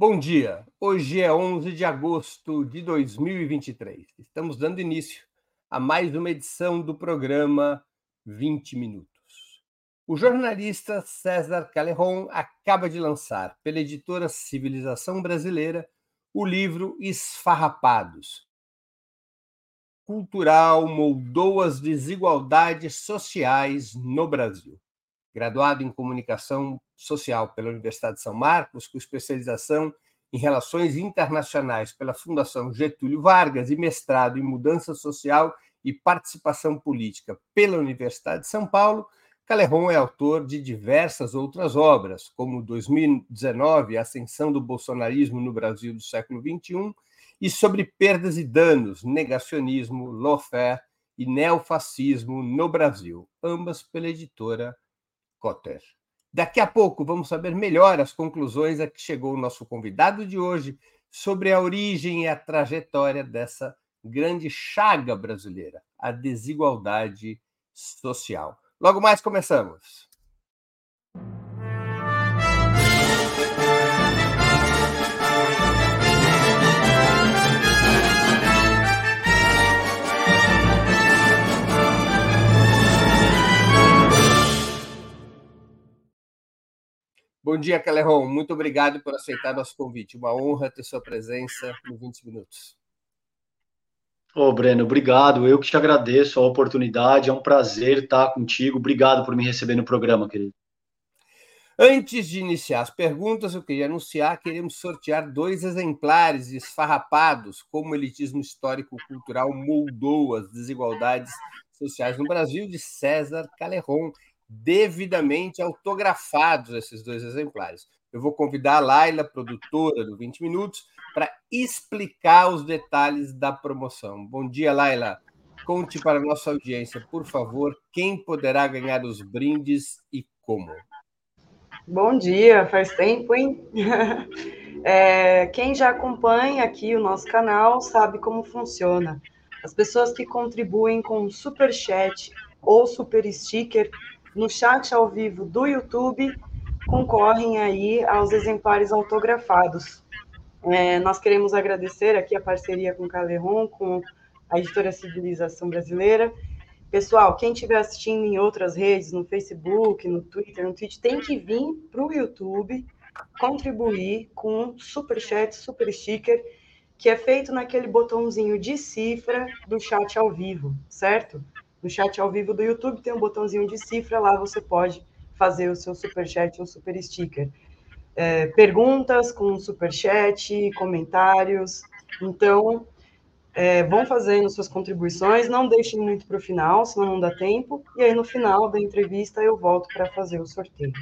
Bom dia. Hoje é 11 de agosto de 2023. Estamos dando início a mais uma edição do programa 20 Minutos. O jornalista César Caleron acaba de lançar, pela editora Civilização Brasileira, o livro Esfarrapados. Cultural moldou as desigualdades sociais no Brasil graduado em Comunicação Social pela Universidade de São Marcos, com especialização em Relações Internacionais pela Fundação Getúlio Vargas e mestrado em Mudança Social e Participação Política pela Universidade de São Paulo, Caleron é autor de diversas outras obras, como 2019, Ascensão do Bolsonarismo no Brasil do século XXI, e sobre perdas e danos, negacionismo, lawfare e neofascismo no Brasil, ambas pela editora Cotter. Daqui a pouco vamos saber melhor as conclusões a que chegou o nosso convidado de hoje sobre a origem e a trajetória dessa grande chaga brasileira, a desigualdade social. Logo mais começamos. Bom dia, Caleron. Muito obrigado por aceitar nosso convite. Uma honra ter sua presença nos 20 minutos. Ô, Breno, obrigado. Eu que te agradeço a oportunidade. É um prazer estar contigo. Obrigado por me receber no programa, querido. Antes de iniciar as perguntas, eu queria anunciar que queremos sortear dois exemplares esfarrapados, como o elitismo histórico-cultural moldou as desigualdades sociais no Brasil, de César Caleron devidamente autografados esses dois exemplares. Eu vou convidar a Laila, produtora do 20 Minutos, para explicar os detalhes da promoção. Bom dia, Laila. Conte para a nossa audiência, por favor, quem poderá ganhar os brindes e como. Bom dia, faz tempo, hein? É, quem já acompanha aqui o nosso canal sabe como funciona. As pessoas que contribuem com super chat ou super sticker no chat ao vivo do YouTube concorrem aí aos exemplares autografados. É, nós queremos agradecer aqui a parceria com Caleron, com a editora Civilização Brasileira. Pessoal, quem estiver assistindo em outras redes, no Facebook, no Twitter, no Twitch, tem que vir para o YouTube contribuir com um super chat, super sticker, que é feito naquele botãozinho de cifra do chat ao vivo, certo? No chat ao vivo do YouTube tem um botãozinho de cifra, lá você pode fazer o seu super chat ou super sticker. É, perguntas com super chat, comentários. Então, é, vão fazendo suas contribuições, não deixem muito para o final, senão não dá tempo. E aí, no final da entrevista, eu volto para fazer o sorteio.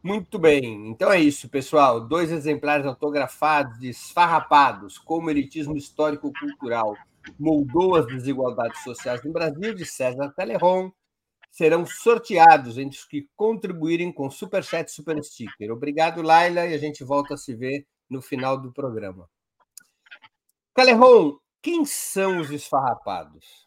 Muito bem, então é isso, pessoal. Dois exemplares autografados, esfarrapados, como elitismo histórico-cultural moldou as desigualdades sociais no Brasil, de César Teleron, serão sorteados entre os que contribuírem com Superchat e Super Sticker. Obrigado, Laila, e a gente volta a se ver no final do programa. Caleron, quem são os esfarrapados?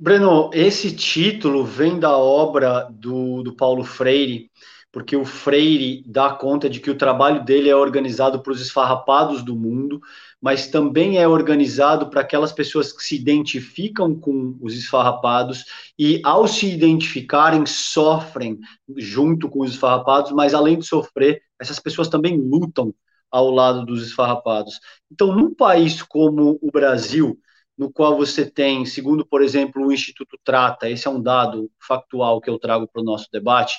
Breno, esse título vem da obra do, do Paulo Freire, porque o Freire dá conta de que o trabalho dele é organizado para os esfarrapados do mundo, mas também é organizado para aquelas pessoas que se identificam com os esfarrapados e, ao se identificarem, sofrem junto com os esfarrapados, mas além de sofrer, essas pessoas também lutam ao lado dos esfarrapados. Então, num país como o Brasil, no qual você tem, segundo, por exemplo, o Instituto Trata, esse é um dado factual que eu trago para o nosso debate,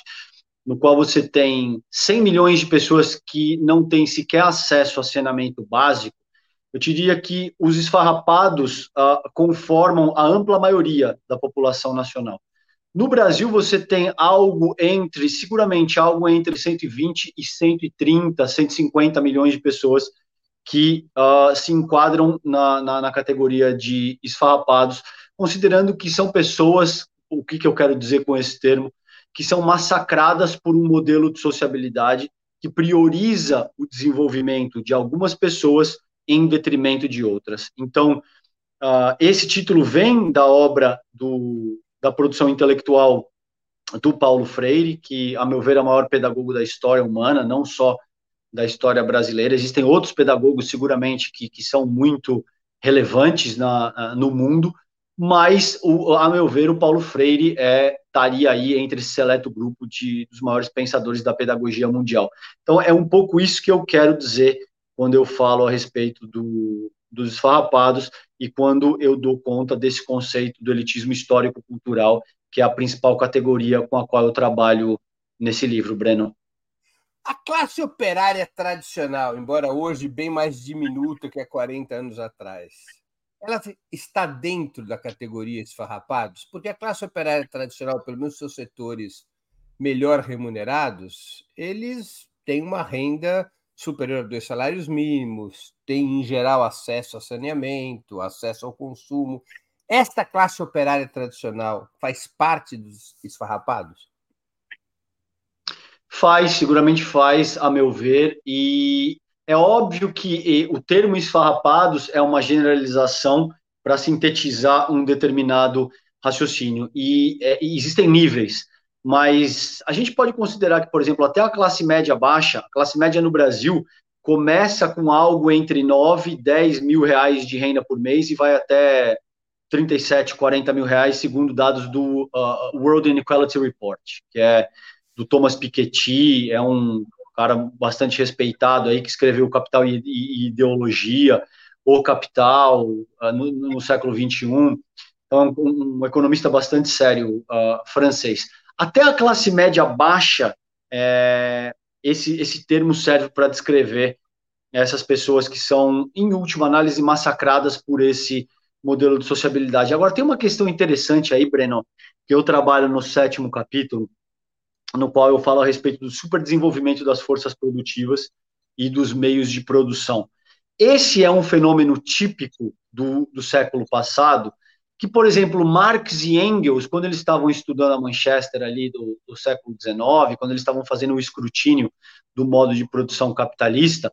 no qual você tem 100 milhões de pessoas que não têm sequer acesso a saneamento básico, eu diria que os esfarrapados uh, conformam a ampla maioria da população nacional. No Brasil, você tem algo entre, seguramente, algo entre 120 e 130, 150 milhões de pessoas que uh, se enquadram na, na, na, categoria de esfarrapados, considerando que são pessoas, o que, que eu quero dizer com esse termo, que são massacradas por um modelo de sociabilidade que prioriza o desenvolvimento de algumas pessoas em detrimento de outras. Então, uh, esse título vem da obra do, da produção intelectual do Paulo Freire, que, a meu ver, é o maior pedagogo da história humana, não só da história brasileira. Existem outros pedagogos, seguramente, que, que são muito relevantes na, no mundo, mas, o, a meu ver, o Paulo Freire é, estaria aí entre esse seleto grupo de, dos maiores pensadores da pedagogia mundial. Então, é um pouco isso que eu quero dizer quando eu falo a respeito do, dos esfarrapados e quando eu dou conta desse conceito do elitismo histórico-cultural, que é a principal categoria com a qual eu trabalho nesse livro, Breno. A classe operária tradicional, embora hoje bem mais diminuta que há 40 anos atrás, ela está dentro da categoria esfarrapados? Porque a classe operária tradicional, pelo menos seus setores melhor remunerados, eles têm uma renda superior a dois salários mínimos, têm, em geral, acesso a saneamento, acesso ao consumo. Esta classe operária tradicional faz parte dos esfarrapados? Faz, seguramente faz, a meu ver, e é óbvio que o termo esfarrapados é uma generalização para sintetizar um determinado raciocínio, e, é, e, existem níveis, mas a gente pode considerar que, por exemplo, até a classe média baixa, a classe média no Brasil, começa com algo entre 9 e 10 mil reais de renda por mês e vai até 37, 40 mil reais, segundo dados do uh, World Inequality Report, que é do Thomas Piketty, é um cara bastante respeitado aí, que escreveu Capital e, e Ideologia, O Capital, uh, no, no, século XXI. Então, um, um economista bastante sério, uh, francês. Até a classe média baixa, é, esse, esse termo serve para descrever essas pessoas que são, em última análise, massacradas por esse modelo de sociabilidade. Agora, tem uma questão interessante aí, Breno, que eu trabalho no sétimo capítulo, no qual eu falo a respeito do superdesenvolvimento das forças produtivas e dos meios de produção. Esse é um fenômeno típico do, do século passado, que, por exemplo, Marx e Engels, quando eles estavam estudando a Manchester ali do, do século XIX, quando eles estavam fazendo o escrutínio do modo de produção capitalista,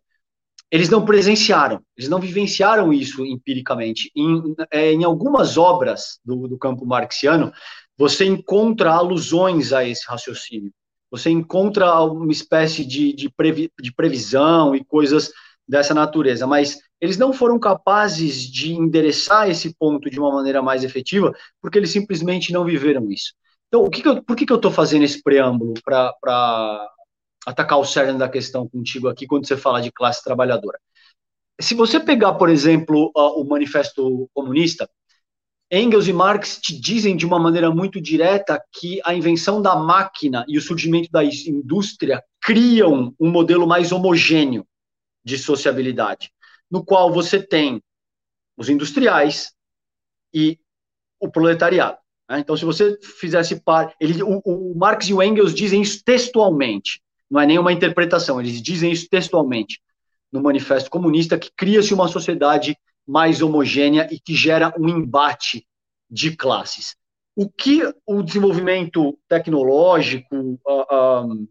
eles não presenciaram, eles não vivenciaram isso empiricamente. Em, é, em algumas obras do, do campo marxiano, você encontra alusões a esse raciocínio. Você encontra uma espécie de, de, previ, de previsão e coisas dessa natureza, mas eles não foram capazes de endereçar esse ponto de uma maneira mais efetiva, porque eles simplesmente não viveram isso. Então, o que que eu, por que, que eu estou fazendo esse preâmbulo para atacar o cerne da questão contigo aqui quando você fala de classe trabalhadora? Se você pegar, por exemplo, o Manifesto Comunista, Engels e Marx te dizem de uma maneira muito direta que a invenção da máquina e o surgimento da indústria criam um modelo mais homogêneo de sociabilidade, no qual você tem os industriais e o proletariado. Né? Então, se você fizesse par, o, o Marx e o Engels dizem isso textualmente, não é nenhuma interpretação, eles dizem isso textualmente no Manifesto Comunista, que cria-se uma sociedade mais homogênea e que gera um embate de classes. O que o desenvolvimento tecnológico, uh, um,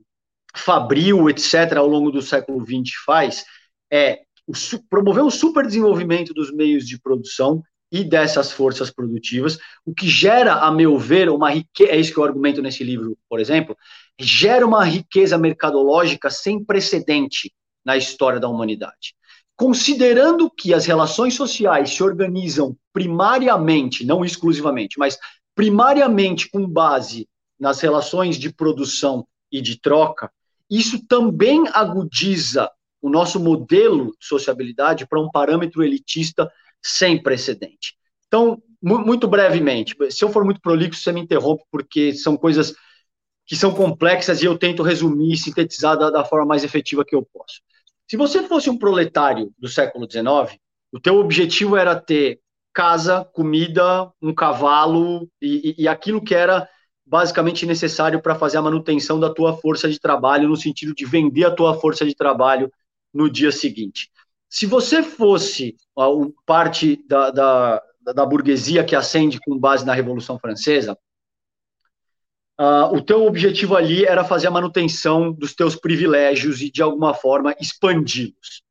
fabril, etc., ao longo do século XX faz é o, promover o superdesenvolvimento dos meios de produção e dessas forças produtivas, o que gera, a meu ver, uma riqueza, é isso que eu argumento nesse livro, por exemplo, gera uma riqueza mercadológica sem precedente na história da humanidade. Considerando que as relações sociais se organizam primariamente, não exclusivamente, mas primariamente com base nas relações de produção e de troca, isso também agudiza o nosso modelo de sociabilidade para um parâmetro elitista sem precedente. Então, muito brevemente, se eu for muito prolixo, você me interrompe, porque são coisas que são complexas e eu tento resumir e sintetizar da, da forma mais efetiva que eu posso. Se você fosse um proletário do século XIX, o teu objetivo era ter casa, comida, um cavalo e, e, e aquilo que era basicamente necessário para fazer a manutenção da tua força de trabalho, no sentido de vender a tua força de trabalho no dia seguinte. Se você fosse uh, parte da, da, da burguesia que ascende com base na Revolução Francesa, Uh, o teu objetivo ali era fazer a manutenção dos teus privilégios e, de alguma forma, expandi-los.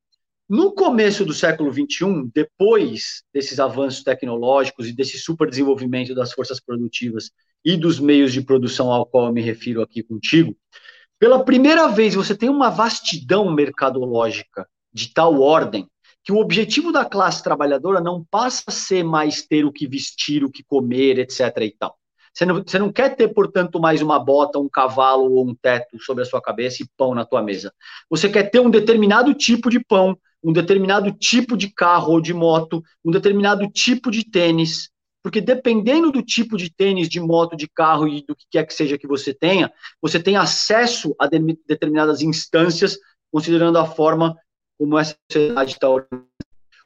No começo do século XXI, depois desses avanços tecnológicos e desse superdesenvolvimento das forças produtivas e dos meios de produção ao qual eu me refiro aqui contigo, pela primeira vez você tem uma vastidão mercadológica de tal ordem que o objetivo da classe trabalhadora não passa a ser mais ter o que vestir, o que comer, etc. e tal. Você não, você não quer ter, portanto, mais uma bota, um cavalo ou um teto sobre a sua cabeça e pão na tua mesa. Você quer ter um determinado tipo de pão, um determinado tipo de carro ou de moto, um determinado tipo de tênis, porque dependendo do tipo de tênis, de moto, de carro e do que quer que seja que você tenha, você tem acesso a de determinadas instâncias, considerando a forma como essa sociedade está organizada.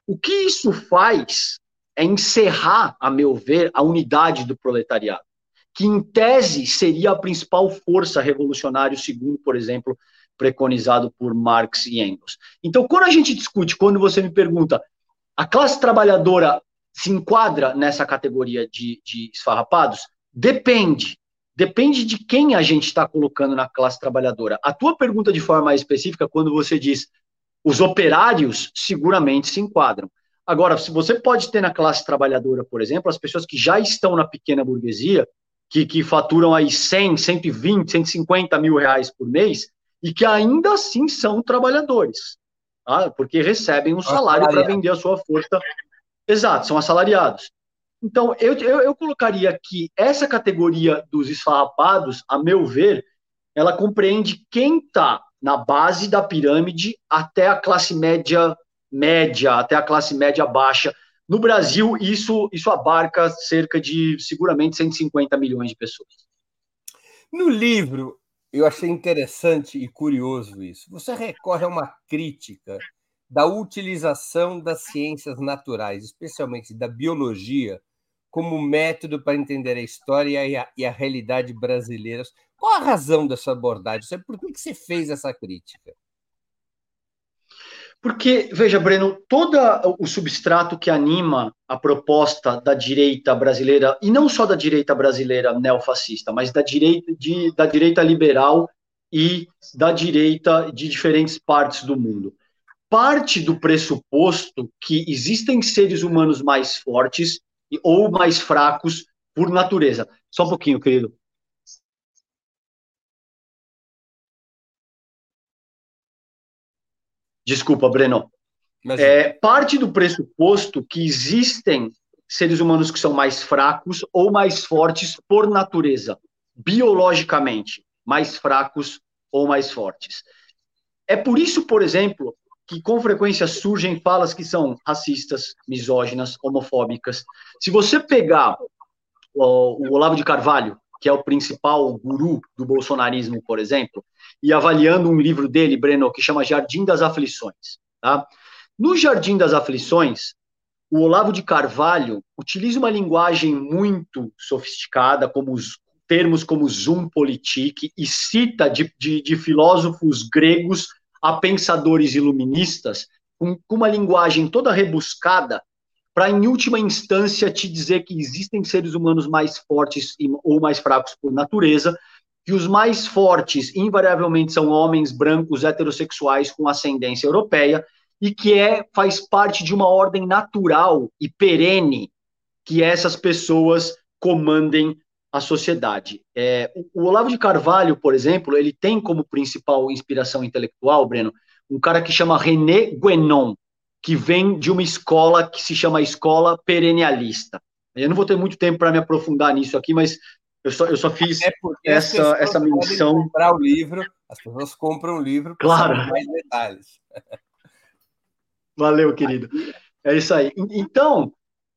O que isso faz é encerrar, a meu ver, a unidade do proletariado, que em tese seria a principal força revolucionária, segundo, por exemplo, preconizado por Marx e Engels. Então, quando a gente discute, quando você me pergunta, a classe trabalhadora se enquadra nessa categoria de, de esfarrapados? Depende. Depende de quem a gente está colocando na classe trabalhadora. A tua pergunta de forma mais específica, quando você diz os operários, seguramente se enquadram. Agora, se você pode ter na classe trabalhadora, por exemplo, as pessoas que já estão na pequena burguesia, que, que faturam aí 100, 120, 150 mil reais por mês, e que ainda assim são trabalhadores, tá? porque recebem um salário para vender a sua força Exato, são assalariados. Então, eu, eu, eu colocaria que essa categoria dos esfarrapados, a meu ver, ela compreende quem está na base da pirâmide até a classe média média, até a classe média baixa. No Brasil, isso, isso abarca cerca de, seguramente, 150 milhões de pessoas. No livro, eu achei interessante e curioso isso. Você recorre a uma crítica da utilização das ciências naturais, especialmente da biologia, como método para entender a história e a, e a realidade brasileiras. Qual a razão dessa abordagem? Por que, você fez essa crítica? Porque, veja, Breno, todo o substrato que anima a proposta da direita brasileira, e não só da direita brasileira neofascista, mas da direita, de, da direita liberal e da direita de diferentes partes do mundo, parte do pressuposto que existem seres humanos mais fortes ou mais fracos por natureza. Só um pouquinho, querido. Desculpa, Breno. É, parte do pressuposto que existem seres humanos que são mais fracos ou mais fortes por natureza, biologicamente, mais fracos ou mais fortes. É por isso, por exemplo, que com frequência surgem falas que são racistas, misóginas, homofóbicas. Se você pegar o, Olavo de Carvalho, que é o principal guru do bolsonarismo, por exemplo, e avaliando um livro dele, Breno, que chama Jardim das Aflições, tá? No Jardim das Aflições, o Olavo de Carvalho utiliza uma linguagem muito sofisticada, como os termos como zoom politique, e cita de, de, de filósofos gregos a pensadores iluministas com, com uma linguagem toda rebuscada para, em última instância, te dizer que existem seres humanos mais fortes ou mais fracos por natureza, que os mais fortes, invariavelmente, são homens brancos heterossexuais com ascendência europeia, e que é, faz parte de uma ordem natural e perene que essas pessoas comandem a sociedade. É, o Olavo de Carvalho, por exemplo, ele tem como principal inspiração intelectual, Breno, um cara que chama René Guénon, que vem de uma escola que se chama Escola Perennialista. Eu não vou ter muito tempo para me aprofundar nisso aqui, mas eu só, eu só fiz essa, essa menção. comprar o livro, as pessoas compram o livro para claro. mais detalhes. Valeu, querido. É isso aí. Então,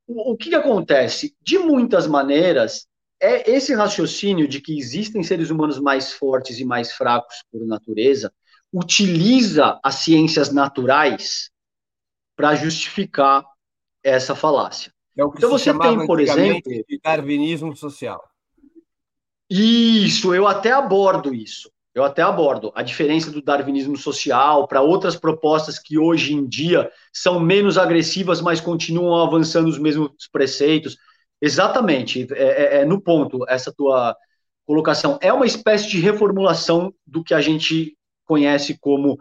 o, o que, que acontece? De muitas maneiras, é esse raciocínio de que existem seres humanos mais fortes e mais fracos por natureza utiliza as ciências naturais para justificar essa falácia. É então você tem, por exemplo, de darwinismo social. Isso, eu até abordo isso. Eu até abordo a diferença do darwinismo social para outras propostas que hoje em dia são menos agressivas, mas continuam avançando os mesmos preceitos. Exatamente, é, é, é, no ponto essa tua colocação. É uma espécie de reformulação do que a gente conhece como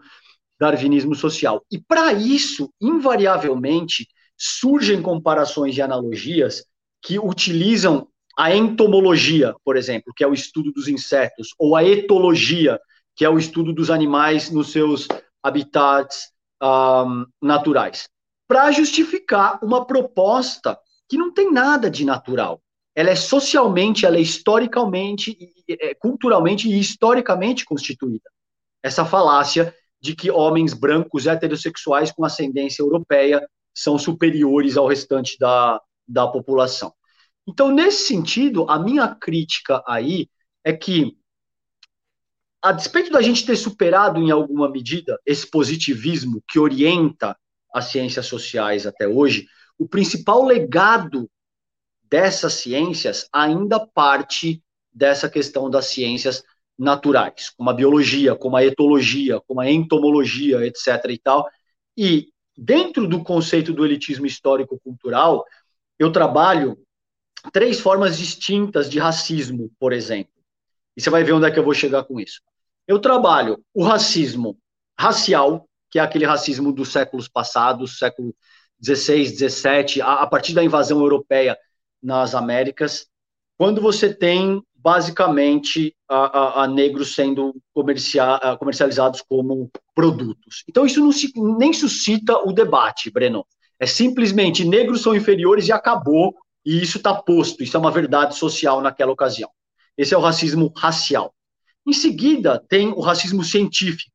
darwinismo social. E para isso, invariavelmente, surgem comparações e analogias que utilizam a entomologia, por exemplo, que é o estudo dos insetos, ou a etologia, que é o estudo dos animais nos seus habitats um, naturais, para justificar uma proposta que não tem nada de natural. Ela é socialmente, ela é historicamente, é, culturalmente e historicamente constituída. Essa falácia de que homens brancos heterossexuais com ascendência europeia são superiores ao restante da, da população. Então, nesse sentido, a minha crítica aí é que, a despeito da gente ter superado em alguma medida esse positivismo que orienta as ciências sociais até hoje, o principal legado dessas ciências ainda parte dessa questão das ciências naturais, como a biologia, como a etologia, como a entomologia, etc. e tal. E dentro do conceito do elitismo histórico-cultural, eu trabalho três formas distintas de racismo, por exemplo. E você vai ver onde é que eu vou chegar com isso. Eu trabalho o racismo racial, que é aquele racismo dos séculos passados, século 16, 17, a, a partir da invasão europeia nas Américas, quando você tem basicamente a, a, a negros sendo comercia, comercializados como produtos. Então isso não se, nem suscita o debate, Breno. É simplesmente negros são inferiores e acabou, e isso está posto, isso é uma verdade social naquela ocasião. Esse é o racismo racial. Em seguida, tem o racismo científico,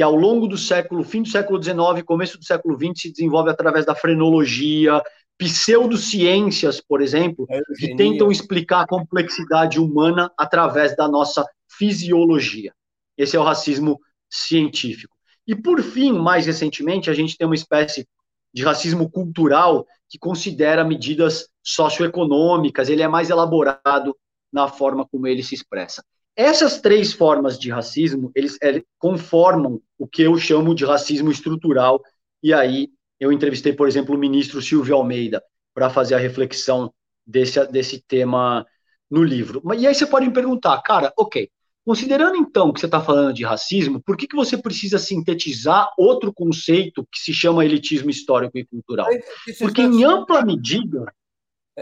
que ao longo do século, fim do século XIX, começo do século XX, se desenvolve através da frenologia, pseudociências, por exemplo, é que tentam explicar a complexidade humana através da nossa fisiologia. Esse é o racismo científico. E, por fim, mais recentemente, a gente tem uma espécie de racismo cultural que considera medidas socioeconômicas, ele é mais elaborado na forma como ele se expressa. Essas três formas de racismo, eles, eles conformam o que eu chamo de racismo estrutural, e aí eu entrevistei, por exemplo, o ministro Silvio Almeida para fazer a reflexão desse, desse tema no livro. E aí você pode me perguntar, cara, ok, considerando então que você está falando de racismo, por que, que você precisa sintetizar outro conceito que se chama elitismo histórico e cultural? Porque em ampla medida.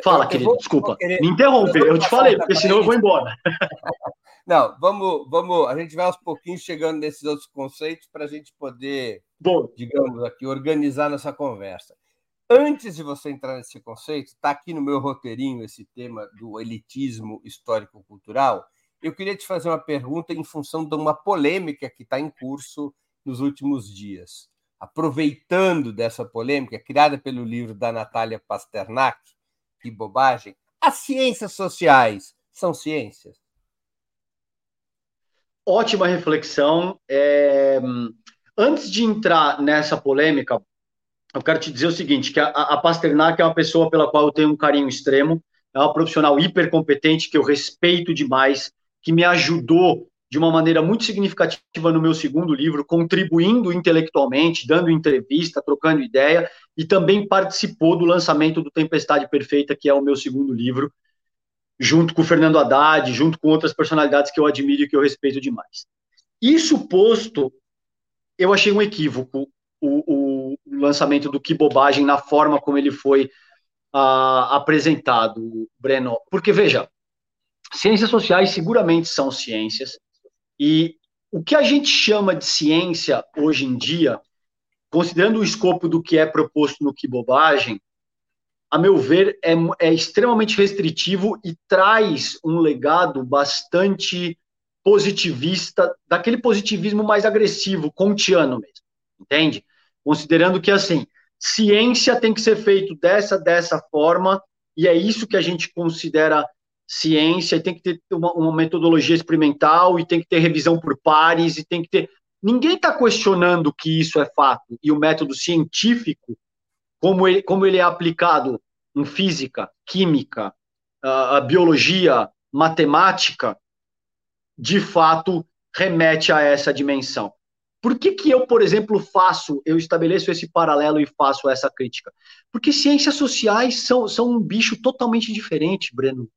Fala, eu, querido, vou, desculpa. Querer... Me interromper, eu, eu te falei, porque senão eu vou embora. Não, vamos, vamos, a gente vai aos pouquinhos chegando nesses outros conceitos para a gente poder, Bom. digamos aqui, organizar nossa conversa. Antes de você entrar nesse conceito, está aqui no meu roteirinho esse tema do elitismo histórico-cultural. Eu queria te fazer uma pergunta em função de uma polêmica que está em curso nos últimos dias. Aproveitando dessa polêmica, criada pelo livro da Natália Pasternak, Que Bobagem, as ciências sociais são ciências? ótima reflexão. É... Antes de entrar nessa polêmica, eu quero te dizer o seguinte, que a, a Pasternak é uma pessoa pela qual eu tenho um carinho extremo, é uma profissional hipercompetente que eu respeito demais, que me ajudou de uma maneira muito significativa no meu segundo livro, contribuindo intelectualmente, dando entrevista, trocando ideia, e também participou do lançamento do Tempestade Perfeita, que é o meu segundo livro, junto com o Fernando Haddad, junto com outras personalidades que eu admiro e que eu respeito demais. Isso posto, eu achei um equívoco o, o lançamento do Que Bobagem na forma como ele foi uh, apresentado, Breno. Porque, veja, ciências sociais seguramente são ciências, e o que a gente chama de ciência hoje em dia, considerando o escopo do que é proposto no Que Bobagem, a meu ver, é, é extremamente restritivo e traz um legado bastante positivista, daquele positivismo mais agressivo, kantiano mesmo, entende? Considerando que, assim, ciência tem que ser feito dessa, dessa forma, e é isso que a gente considera ciência, e tem que ter uma, uma metodologia experimental, e tem que ter revisão por pares, e tem que ter... Ninguém está questionando que isso é fato, e o método científico como ele, como ele é aplicado em física, química, uh, biologia, matemática, de fato remete a essa dimensão. Por que, que eu, por exemplo, faço, eu estabeleço esse paralelo e faço essa crítica? Porque ciências sociais são, são um bicho totalmente diferente, Breno.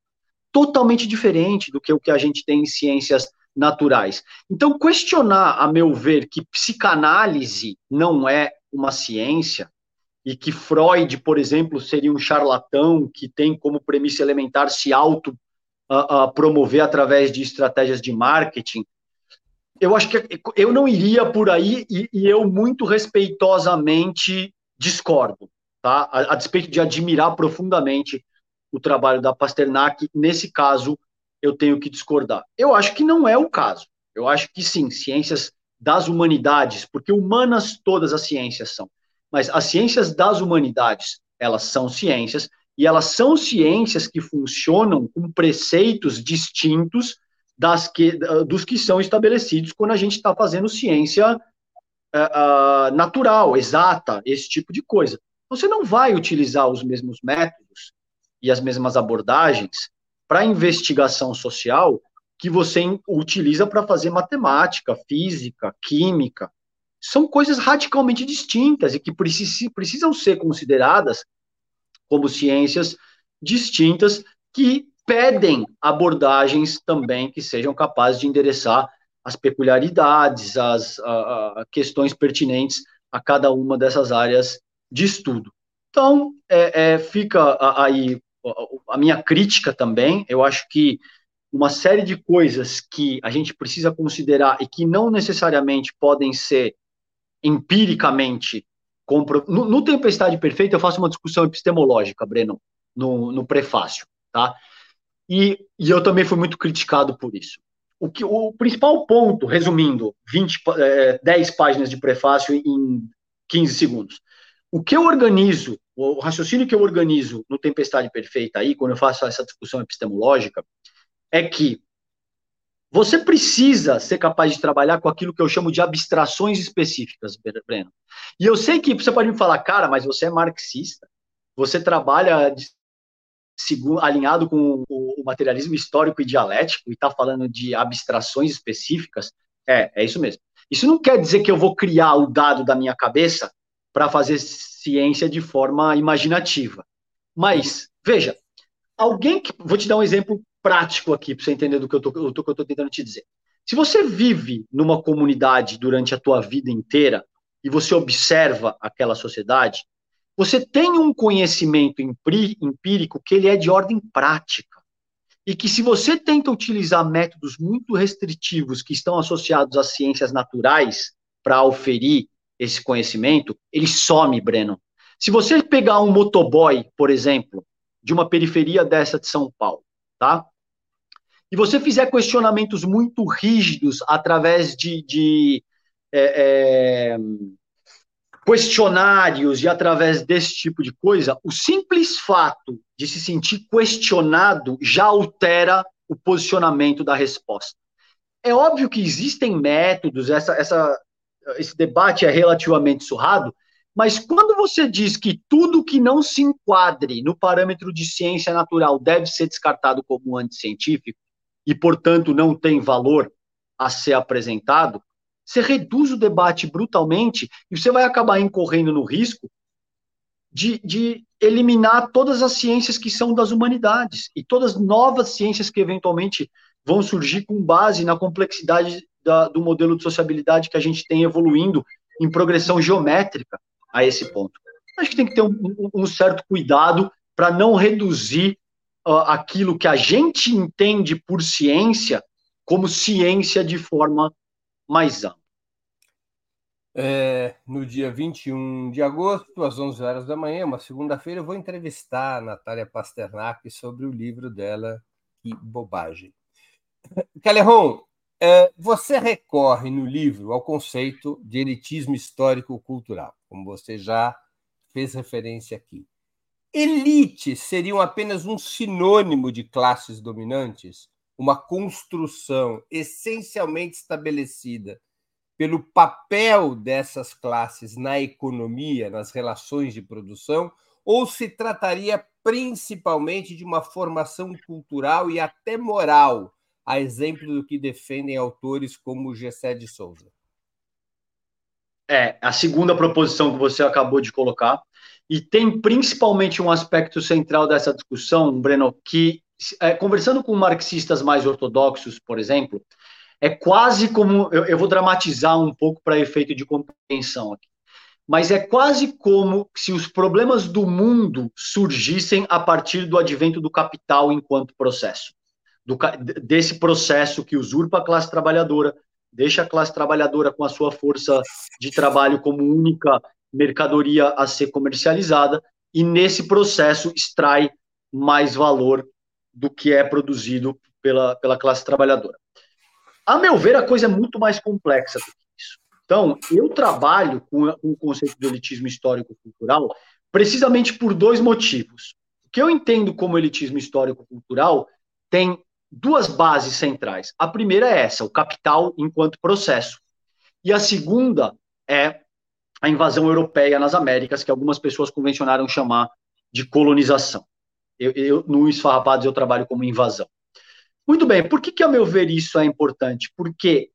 Totalmente diferente do que o que a gente tem em ciências naturais. Então, questionar, a meu ver, que psicanálise não é uma ciência, e que Freud, por exemplo, seria um charlatão que tem como premissa elementar se auto uh, uh, promover através de estratégias de marketing. Eu acho que eu não iria por aí e, e eu muito respeitosamente discordo, tá? A, a despeito de admirar profundamente o trabalho da Pasternak, nesse caso eu tenho que discordar. Eu acho que não é o caso. Eu acho que sim, ciências das humanidades, porque humanas todas as ciências são, mas as ciências das humanidades, elas são ciências, e elas são ciências que funcionam com preceitos distintos das que, dos que são estabelecidos quando a gente está fazendo ciência uh, natural, exata, esse tipo de coisa. Você não vai utilizar os mesmos métodos e as mesmas abordagens para investigação social que você utiliza para fazer matemática, física, química. São coisas radicalmente distintas e que precisam ser consideradas como ciências distintas que pedem abordagens também que sejam capazes de endereçar as peculiaridades, as a, a questões pertinentes a cada uma dessas áreas de estudo. Então, é, é, fica aí a minha crítica também. Eu acho que uma série de coisas que a gente precisa considerar e que não necessariamente podem ser empiricamente compro... no, no Tempestade Perfeita eu faço uma discussão epistemológica, Breno, no, no prefácio, tá? E, e eu também fui muito criticado por isso. O, que, o principal ponto, resumindo, 20, é, 10 páginas de prefácio em 15 segundos. O que eu organizo, o raciocínio que eu organizo no Tempestade Perfeita aí, quando eu faço essa discussão epistemológica, é que você precisa ser capaz de trabalhar com aquilo que eu chamo de abstrações específicas, Breno. E eu sei que você pode me falar, cara, mas você é marxista, você trabalha alinhado com o, materialismo histórico e dialético e está falando de abstrações específicas. É, é isso mesmo. Isso não quer dizer que eu vou criar o dado da minha cabeça para fazer ciência de forma imaginativa. Mas, veja, alguém que. Vou te dar um exemplo prático aqui para você entender do que eu estou tentando te dizer. Se você vive numa comunidade durante a tua vida inteira e você observa aquela sociedade, você tem um conhecimento empírico que ele é de ordem prática. E que se você tenta utilizar métodos muito restritivos que estão associados às ciências naturais para auferir esse conhecimento, ele some, Breno. Se você pegar um motoboy, por exemplo, de uma periferia dessa de São Paulo, tá? e você fizer questionamentos muito rígidos através de, de é, é, questionários e através desse tipo de coisa, o simples fato de se sentir questionado já altera o posicionamento da resposta. É óbvio que existem métodos, essa, essa, esse debate é relativamente surrado, mas quando você diz que tudo que não se enquadre no parâmetro de ciência natural deve ser descartado como anticientífico, e, portanto, não tem valor a ser apresentado, você reduz o debate brutalmente e você vai acabar incorrendo no risco de, de eliminar todas as ciências que são das humanidades e todas as novas ciências que eventualmente vão surgir com base na complexidade da, do modelo de sociabilidade que a gente tem evoluindo em progressão geométrica a esse ponto. Acho que tem que ter um, um certo cuidado para não reduzir aquilo que a gente entende por ciência como ciência de forma mais ampla. É, no dia 21 de agosto, às 11 horas da manhã, uma segunda-feira, eu vou entrevistar a Natália Pasternak sobre o livro dela, Que Bobagem. Calerron, você recorre no livro ao conceito de elitismo histórico-cultural, como você já fez referência aqui. Elite seriam apenas um sinônimo de classes dominantes, uma construção essencialmente estabelecida pelo papel dessas classes na economia, nas relações de produção, ou se trataria principalmente de uma formação cultural e até moral, a exemplo do que defendem autores como Gessé de Souza? É, a segunda proposição que você acabou de colocar, e tem principalmente um aspecto central dessa discussão, Breno, que, é, conversando com marxistas mais ortodoxos, por exemplo, é quase como. Eu, eu vou dramatizar um pouco para efeito de compreensão aqui. mas é quase como se os problemas do mundo surgissem a partir do advento do capital enquanto processo. Do, desse processo que usurpa a classe trabalhadora, deixa a classe trabalhadora com a sua força de trabalho como única mercadoria a ser comercializada, e nesse processo extrai mais valor do que é produzido pela, pela classe trabalhadora. A meu ver, a coisa é muito mais complexa do que isso. Então, eu trabalho com, com o conceito do elitismo histórico-cultural precisamente por dois motivos. O que eu entendo como elitismo histórico-cultural tem duas bases centrais. A primeira é essa, o capital enquanto processo. E a segunda é a invasão europeia nas Américas, que algumas pessoas convencionaram chamar de colonização. Eu, eu, no Esfarrapados eu trabalho como invasão. Muito bem, por que, que, a meu ver, isso é importante? Porque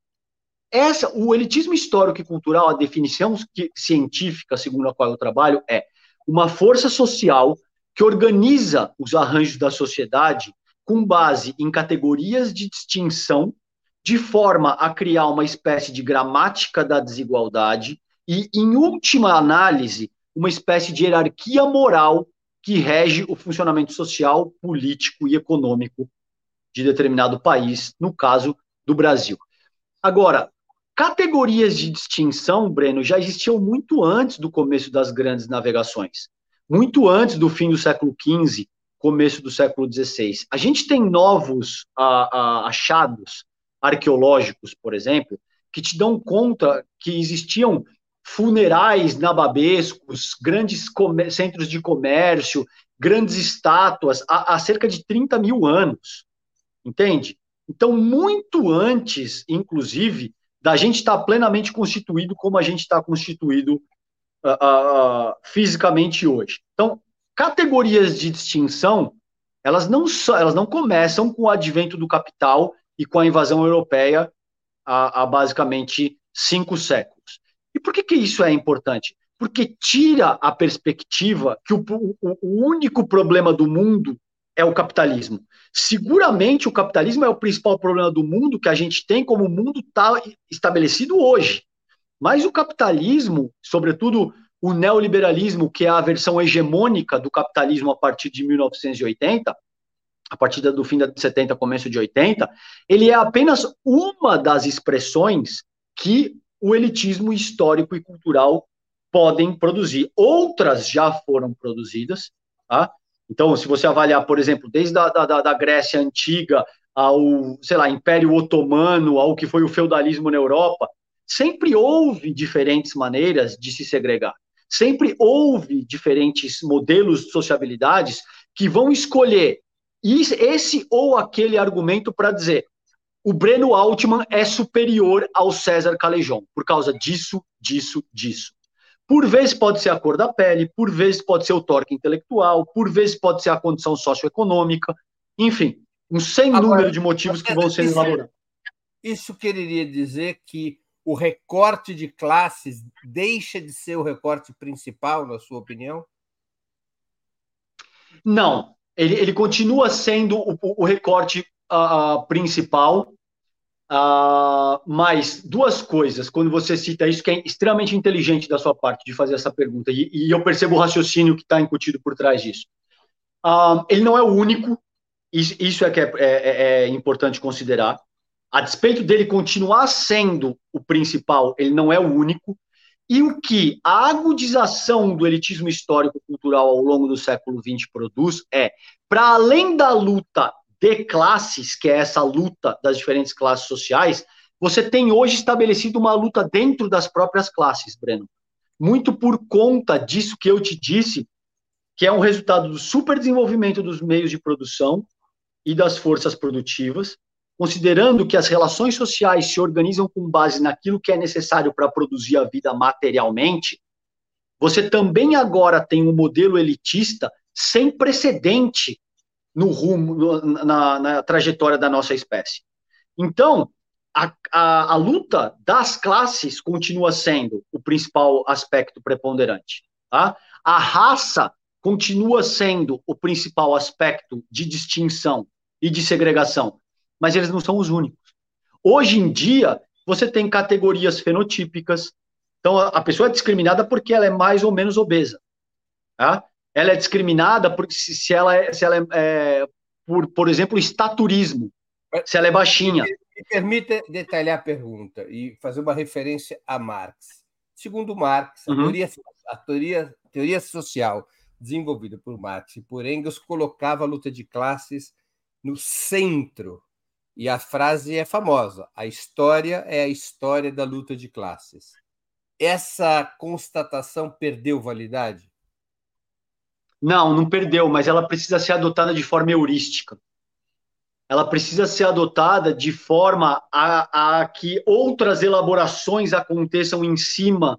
essa, o elitismo histórico e cultural, a definição que, científica segundo a qual eu trabalho, é uma força social que organiza os arranjos da sociedade com base em categorias de distinção, de forma a criar uma espécie de gramática da desigualdade e, em última análise, uma espécie de hierarquia moral que rege o funcionamento social, político e econômico de determinado país, no caso do Brasil. Agora, categorias de distinção, Breno, já existiam muito antes do começo das grandes navegações, muito antes do fim do século XV, começo do século XVI. A gente tem novos achados arqueológicos, por exemplo, que te dão conta que existiam funerais nababescos, grandes centros de comércio, grandes estátuas, há, há cerca de 30 mil anos, entende? Então, muito antes, inclusive, da gente estar plenamente constituído como a gente está constituído uh, uh, fisicamente hoje. Então, categorias de distinção, elas não, só, elas não começam com o advento do capital e com a invasão europeia há, há basicamente cinco séculos. E por que, que isso é importante? Porque tira a perspectiva que o, o, o único problema do mundo é o capitalismo. Seguramente o capitalismo é o principal problema do mundo que a gente tem como o mundo está estabelecido hoje. Mas o capitalismo, sobretudo o neoliberalismo, que é a versão hegemônica do capitalismo a partir de 1980, a partir do fim de 70, começo de 80, ele é apenas uma das expressões que o elitismo histórico e cultural podem produzir. Outras já foram produzidas, tá? Então, se você avaliar, por exemplo, desde a da, da Grécia Antiga ao, sei lá, Império Otomano, ao que foi o feudalismo na Europa, sempre houve diferentes maneiras de se segregar. Sempre houve diferentes modelos de sociabilidades que vão escolher esse ou aquele argumento para dizer o Breno Altman é superior ao César Calejón, por causa disso, disso, disso. Por vezes pode ser a cor da pele, por vezes pode ser o torque intelectual, por vezes pode ser a condição socioeconômica, enfim, um sem número de motivos que vão ser elaborados. Isso quereria dizer que o recorte de classes deixa de ser o recorte principal, na sua opinião? Não, ele, ele continua sendo o, o recorte uh, principal, Uh, mas duas coisas, quando você cita isso, que é extremamente inteligente da sua parte de fazer essa pergunta, e, e eu percebo o raciocínio que está incutido por trás disso. Uh, ele não é o único, isso, é que é, é, é, importante considerar. A despeito dele continuar sendo o principal, ele não é o único. E o que a agudização do elitismo histórico-cultural ao longo do século XX produz é, para além da luta de classes, que é essa luta das diferentes classes sociais, você tem hoje estabelecido uma luta dentro das próprias classes, Breno. Muito por conta disso que eu te disse, que é um resultado do superdesenvolvimento dos meios de produção e das forças produtivas, considerando que as relações sociais se organizam com base naquilo que é necessário para produzir a vida materialmente, você também agora tem um modelo elitista sem precedente no rumo, no, na, na, trajetória da nossa espécie. Então, a, a, a, luta das classes continua sendo o principal aspecto preponderante. Tá? A raça continua sendo o principal aspecto de distinção e de segregação, mas eles não são os únicos. Hoje em dia, você tem categorias fenotípicas, Então, a pessoa é discriminada porque ela é mais ou menos obesa. Tá? Ela é discriminada porque se, se ela é, se ela é, é por, por exemplo, estaturismo, se ela é baixinha. Me permita detalhar a pergunta e fazer uma referência a Marx. Segundo Marx, a, uhum. teoria, a teoria, teoria social desenvolvida por Marx e por Engels colocava a luta de classes no centro. E a frase é famosa: a história é a história da luta de classes. Essa constatação perdeu validade? Não, não perdeu, mas ela precisa ser adotada de forma heurística. Ela precisa ser adotada de forma a, a que outras elaborações aconteçam em cima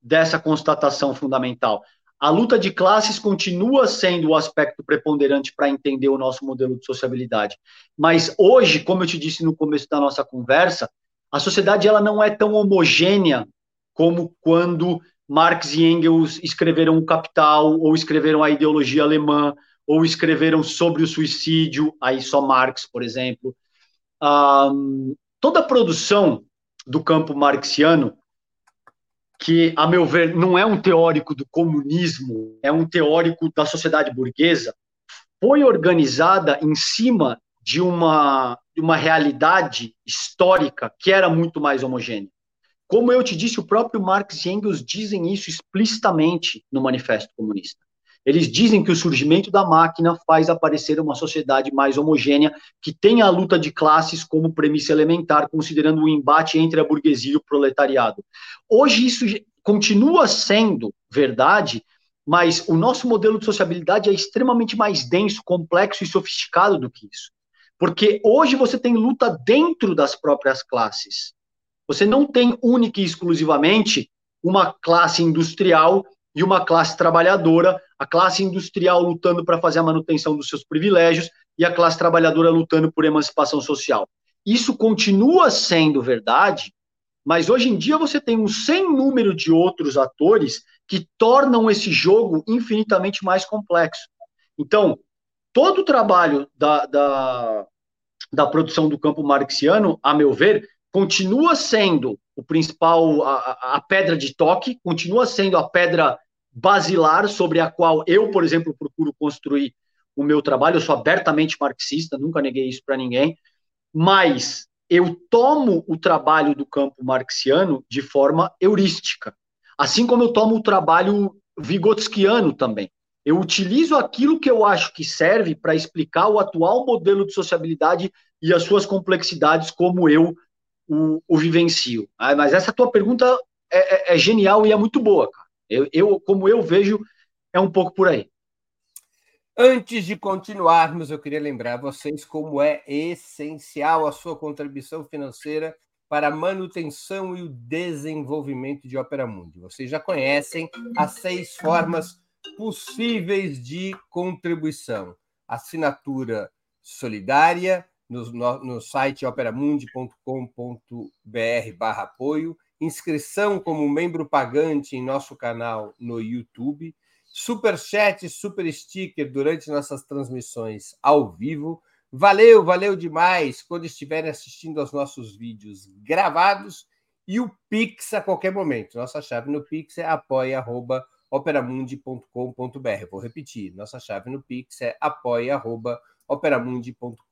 dessa constatação fundamental. A luta de classes continua sendo o aspecto preponderante para entender o nosso modelo de sociabilidade. Mas hoje, como eu te disse no começo da nossa conversa, a sociedade ela não é tão homogênea como quando Marx e Engels escreveram o Capital, ou escreveram a ideologia alemã, ou escreveram sobre o suicídio, aí só Marx, por exemplo. Toda a produção do campo marxiano, que, a meu ver, não é um teórico do comunismo, é um teórico da sociedade burguesa, foi organizada em cima de uma, de uma realidade histórica que era muito mais homogênea. Como eu te disse, o próprio Marx e Engels dizem isso explicitamente no Manifesto Comunista. Eles dizem que o surgimento da máquina faz aparecer uma sociedade mais homogênea, que tem a luta de classes como premissa elementar, considerando o embate entre a burguesia e o proletariado. Hoje isso continua sendo verdade, mas o nosso modelo de sociabilidade é extremamente mais denso, complexo e sofisticado do que isso. Porque hoje você tem luta dentro das próprias classes. Você não tem única e exclusivamente uma classe industrial e uma classe trabalhadora, a classe industrial lutando para fazer a manutenção dos seus privilégios e a classe trabalhadora lutando por emancipação social. Isso continua sendo verdade, mas hoje em dia você tem um sem número de outros atores que tornam esse jogo infinitamente mais complexo. Então, todo o trabalho da, da, da produção do campo marxiano, a meu ver, continua sendo o principal, a, a, pedra de toque, continua sendo a pedra basilar sobre a qual eu, por exemplo, procuro construir o meu trabalho. Eu sou abertamente marxista, nunca neguei isso para ninguém, mas eu tomo o trabalho do campo marxiano de forma heurística, assim como eu tomo o trabalho vigotskiano também. Eu utilizo aquilo que eu acho que serve para explicar o atual modelo de sociabilidade e as suas complexidades, como eu o, o vivencio. Ah, mas essa tua pergunta é, é, é, genial e é muito boa, cara. Eu, eu, como eu vejo, é um pouco por aí. Antes de continuarmos, eu queria lembrar vocês como é essencial a sua contribuição financeira para a manutenção e o desenvolvimento de Opera Mundi. Vocês já conhecem as seis formas possíveis de contribuição: assinatura solidária, no, no, site operamundi.com.br barra apoio, inscrição como membro pagante em nosso canal no YouTube, super chat, super sticker durante nossas transmissões ao vivo. Valeu, valeu demais quando estiverem assistindo aos nossos vídeos gravados e o Pix a qualquer momento. Nossa chave no Pix é apoia.operamundi.com.br. Vou repetir, nossa chave no Pix é apoia.operamundi.com.br operamundi.com.br.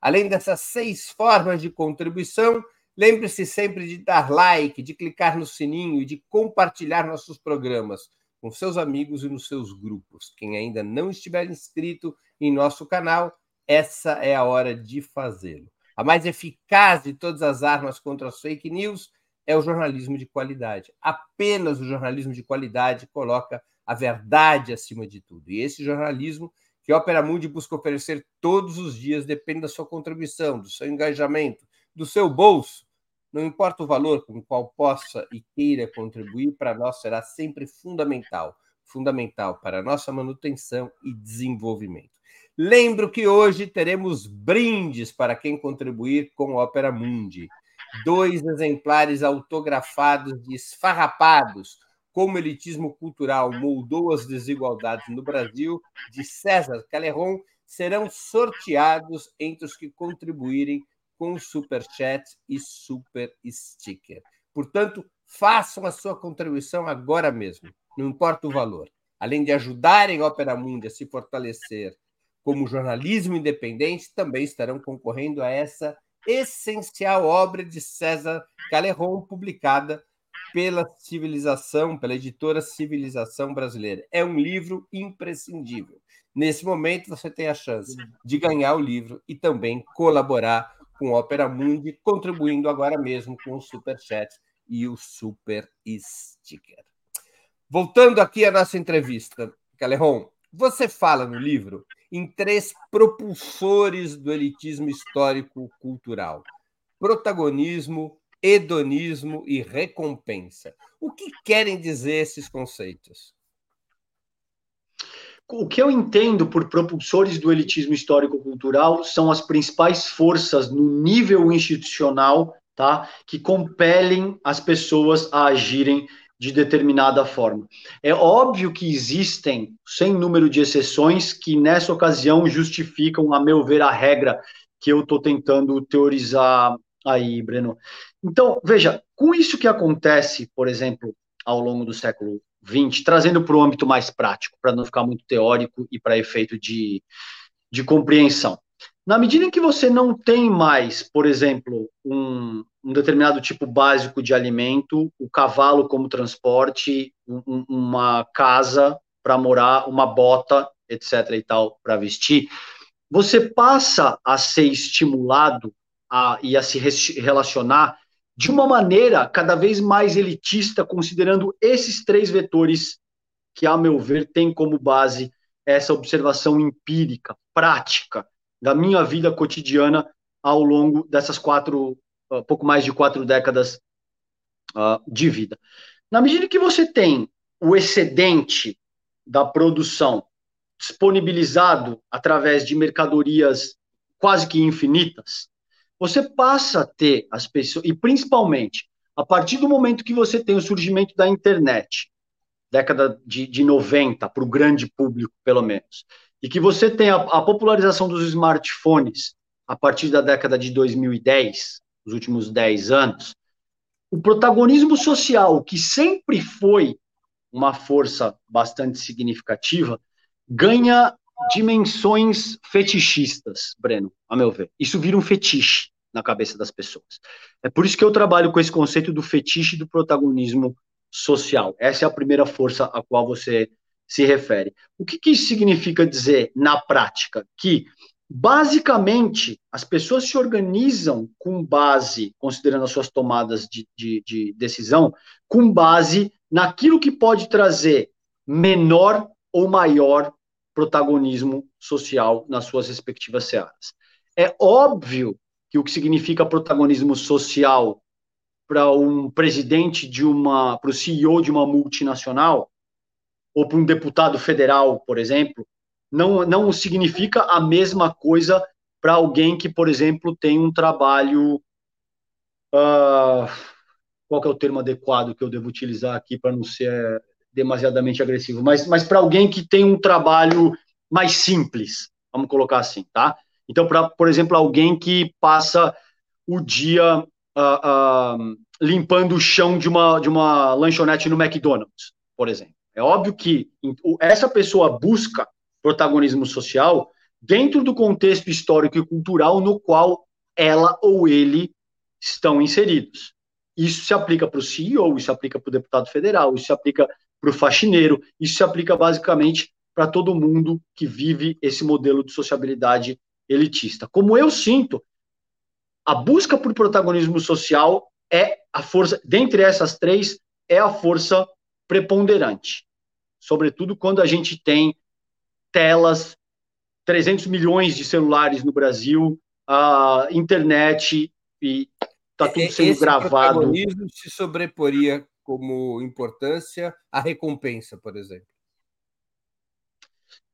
Além dessas seis formas de contribuição, lembre-se sempre de dar like, de clicar no sininho e de compartilhar nossos programas com seus amigos e nos seus grupos. Quem ainda não estiver inscrito em nosso canal, essa é a hora de fazê-lo. A mais eficaz de todas as armas contra as fake news é o jornalismo de qualidade. Apenas o jornalismo de qualidade coloca a verdade acima de tudo. E esse jornalismo que a Opera Mundi busca oferecer todos os dias depende da sua contribuição, do seu engajamento, do seu bolso. Não importa o valor com o qual possa e queira contribuir, para nós será sempre fundamental fundamental para a nossa manutenção e desenvolvimento. Lembro que hoje teremos brindes para quem contribuir com a Opera Mundi. Dois exemplares autografados de esfarrapados como o elitismo cultural moldou as desigualdades no Brasil, de César Caleron, serão sorteados entre os que contribuírem com super chat e super sticker. Portanto, façam a sua contribuição agora mesmo, não importa o valor. Além de ajudarem a Opera Mundi a se fortalecer como jornalismo independente, também estarão concorrendo a essa essencial obra de César Calerron, publicada pela Civilização, pela editora Civilização Brasileira. É um livro imprescindível. Nesse momento, você tem a chance de ganhar o livro e também colaborar com Opera Mundi, contribuindo agora mesmo com o Super Chat e o Super Sticker. Voltando aqui à nossa entrevista, Calerron, você fala no livro em três propulsores do elitismo histórico-cultural: protagonismo, hedonismo e recompensa. O que querem dizer esses conceitos? O que eu entendo por propulsores do elitismo histórico-cultural são as principais forças no nível institucional tá, que compelem as pessoas a agirem de determinada forma. É óbvio que existem, sem número de exceções, que nessa ocasião justificam, a meu ver, a regra que eu estou tentando teorizar aí, Breno. Então, veja, com isso que acontece, por exemplo, ao longo do século XX, trazendo para o âmbito mais prático, para não ficar muito teórico e para efeito de, de compreensão. Na medida em que você não tem mais, por exemplo, um, um determinado tipo básico de alimento, o cavalo como transporte, um, uma casa para morar, uma bota, etc. e tal, para vestir, você passa a ser estimulado a, e a se relacionar de uma maneira cada vez mais elitista, considerando esses três vetores que, a meu ver, tem como base essa observação empírica, prática, da minha vida cotidiana ao longo dessas quatro uh, pouco mais de quatro décadas uh, de vida. Na medida que você tem o excedente da produção disponibilizado através de mercadorias quase que infinitas, você passa a ter as pessoas, e principalmente a partir do momento que você tem o surgimento da internet, década de, de 90, para o grande público, pelo menos, e que você tem a, a popularização dos smartphones a partir da década de 2010, nos últimos 10 anos, o protagonismo social, que sempre foi uma força bastante significativa, ganha dimensões fetichistas, Breno, a meu ver. Isso vira um fetiche na cabeça das pessoas. É por isso que eu trabalho com esse conceito do fetiche do protagonismo social. Essa é a primeira força a qual você se refere. O que, que isso significa dizer na prática? Que Basicamente, as pessoas se organizam com base, considerando as suas tomadas de, de, de, decisão, com base naquilo que pode trazer menor ou maior protagonismo social nas suas respectivas searas. É óbvio que o que significa protagonismo social para um presidente de uma, para o CEO de uma multinacional, ou para um deputado federal, por exemplo, não, não significa a mesma coisa para alguém que, por exemplo, tem um trabalho. Uh, qual é o termo adequado que eu devo utilizar aqui para não ser demasiadamente agressivo? Mas, mas para alguém que tem um trabalho mais simples, vamos colocar assim, tá? Então, para, por exemplo, alguém que passa o dia uh, uh, limpando o chão de uma, de uma lanchonete no McDonald's, por exemplo. É óbvio que essa pessoa busca protagonismo social dentro do contexto histórico e cultural no qual ela ou ele estão inseridos. Isso se aplica para o CEO, isso se aplica para o deputado federal, isso se aplica para o faxineiro, isso se aplica basicamente para todo mundo que vive esse modelo de sociabilidade elitista. Como eu sinto, a busca por protagonismo social é a força, dentre essas três, é a força preponderante. Sobretudo quando a gente tem telas, 300 milhões de celulares no Brasil, a internet e está tudo sendo Esse gravado. protagonismo se sobreporia como importância à recompensa, por exemplo.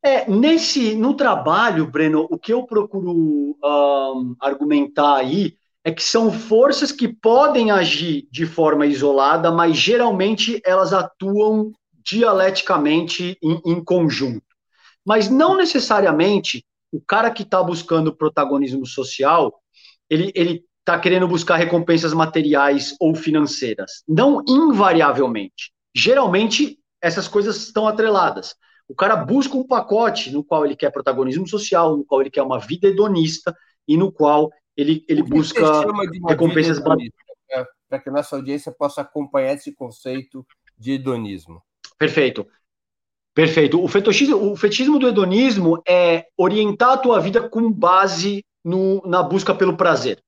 É, nesse, no trabalho, Breno, o que eu procuro um, argumentar aí é que são forças que podem agir de forma isolada, mas geralmente elas atuam dialeticamente em, em conjunto. Mas não necessariamente o cara que está buscando protagonismo social, ele, ele está querendo buscar recompensas materiais ou financeiras. Não invariavelmente. Geralmente, essas coisas estão atreladas. O cara busca um pacote no qual ele quer protagonismo social, no qual ele quer uma vida hedonista e no qual ele, ele busca recompensas para que a nossa audiência possa acompanhar esse conceito de hedonismo. Perfeito. Perfeito. O fetichismo, o fetichismo do hedonismo é orientar a tua vida com base no, na busca pelo prazer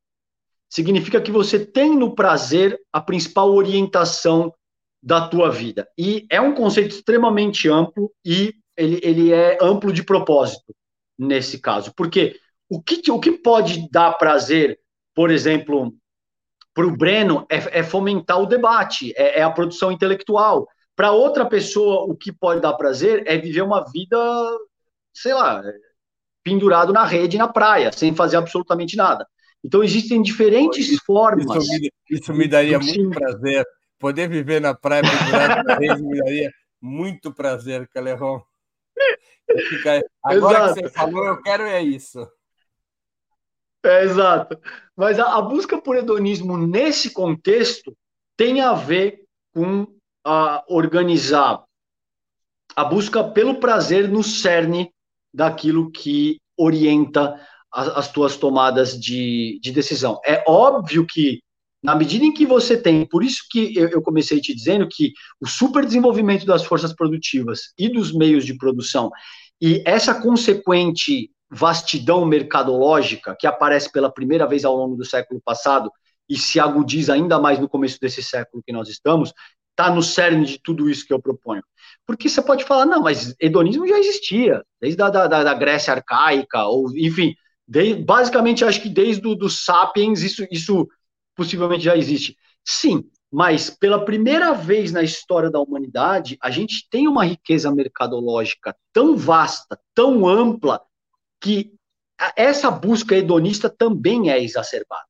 significa que você tem no prazer a principal orientação da tua vida. E é um conceito extremamente amplo e ele, ele é amplo de propósito nesse caso. Porque o que, o que pode dar prazer, por exemplo, para o Breno, é, é, fomentar o debate, é, é a produção intelectual. Para outra pessoa, o que pode dar prazer é viver uma vida, sei lá, pendurado na rede na praia, sem fazer absolutamente nada. Então, existem diferentes isso, formas. Isso me, isso me daria muito prazer. Poder viver na praia me daria muito prazer, Calerron. Agora exato. que você falou, eu quero é isso. É, exato. Mas a, a, busca por hedonismo nesse contexto tem a ver com a organizar a busca pelo prazer no cerne daquilo que orienta as, as tuas tomadas de, de decisão. É óbvio que, na medida em que você tem, por isso que eu, comecei te dizendo que o superdesenvolvimento das forças produtivas e dos meios de produção e essa consequente vastidão mercadológica que aparece pela primeira vez ao longo do século passado e se agudiza ainda mais no começo desse século que nós estamos, está no cerne de tudo isso que eu proponho. Porque você pode falar, não, mas hedonismo já existia, desde a da, da, Grécia arcaica, ou enfim, basicamente, acho que desde o do Sapiens isso, isso possivelmente já existe. Sim, mas pela primeira vez na história da humanidade, a gente tem uma riqueza mercadológica tão vasta, tão ampla, que essa busca hedonista também é exacerbada.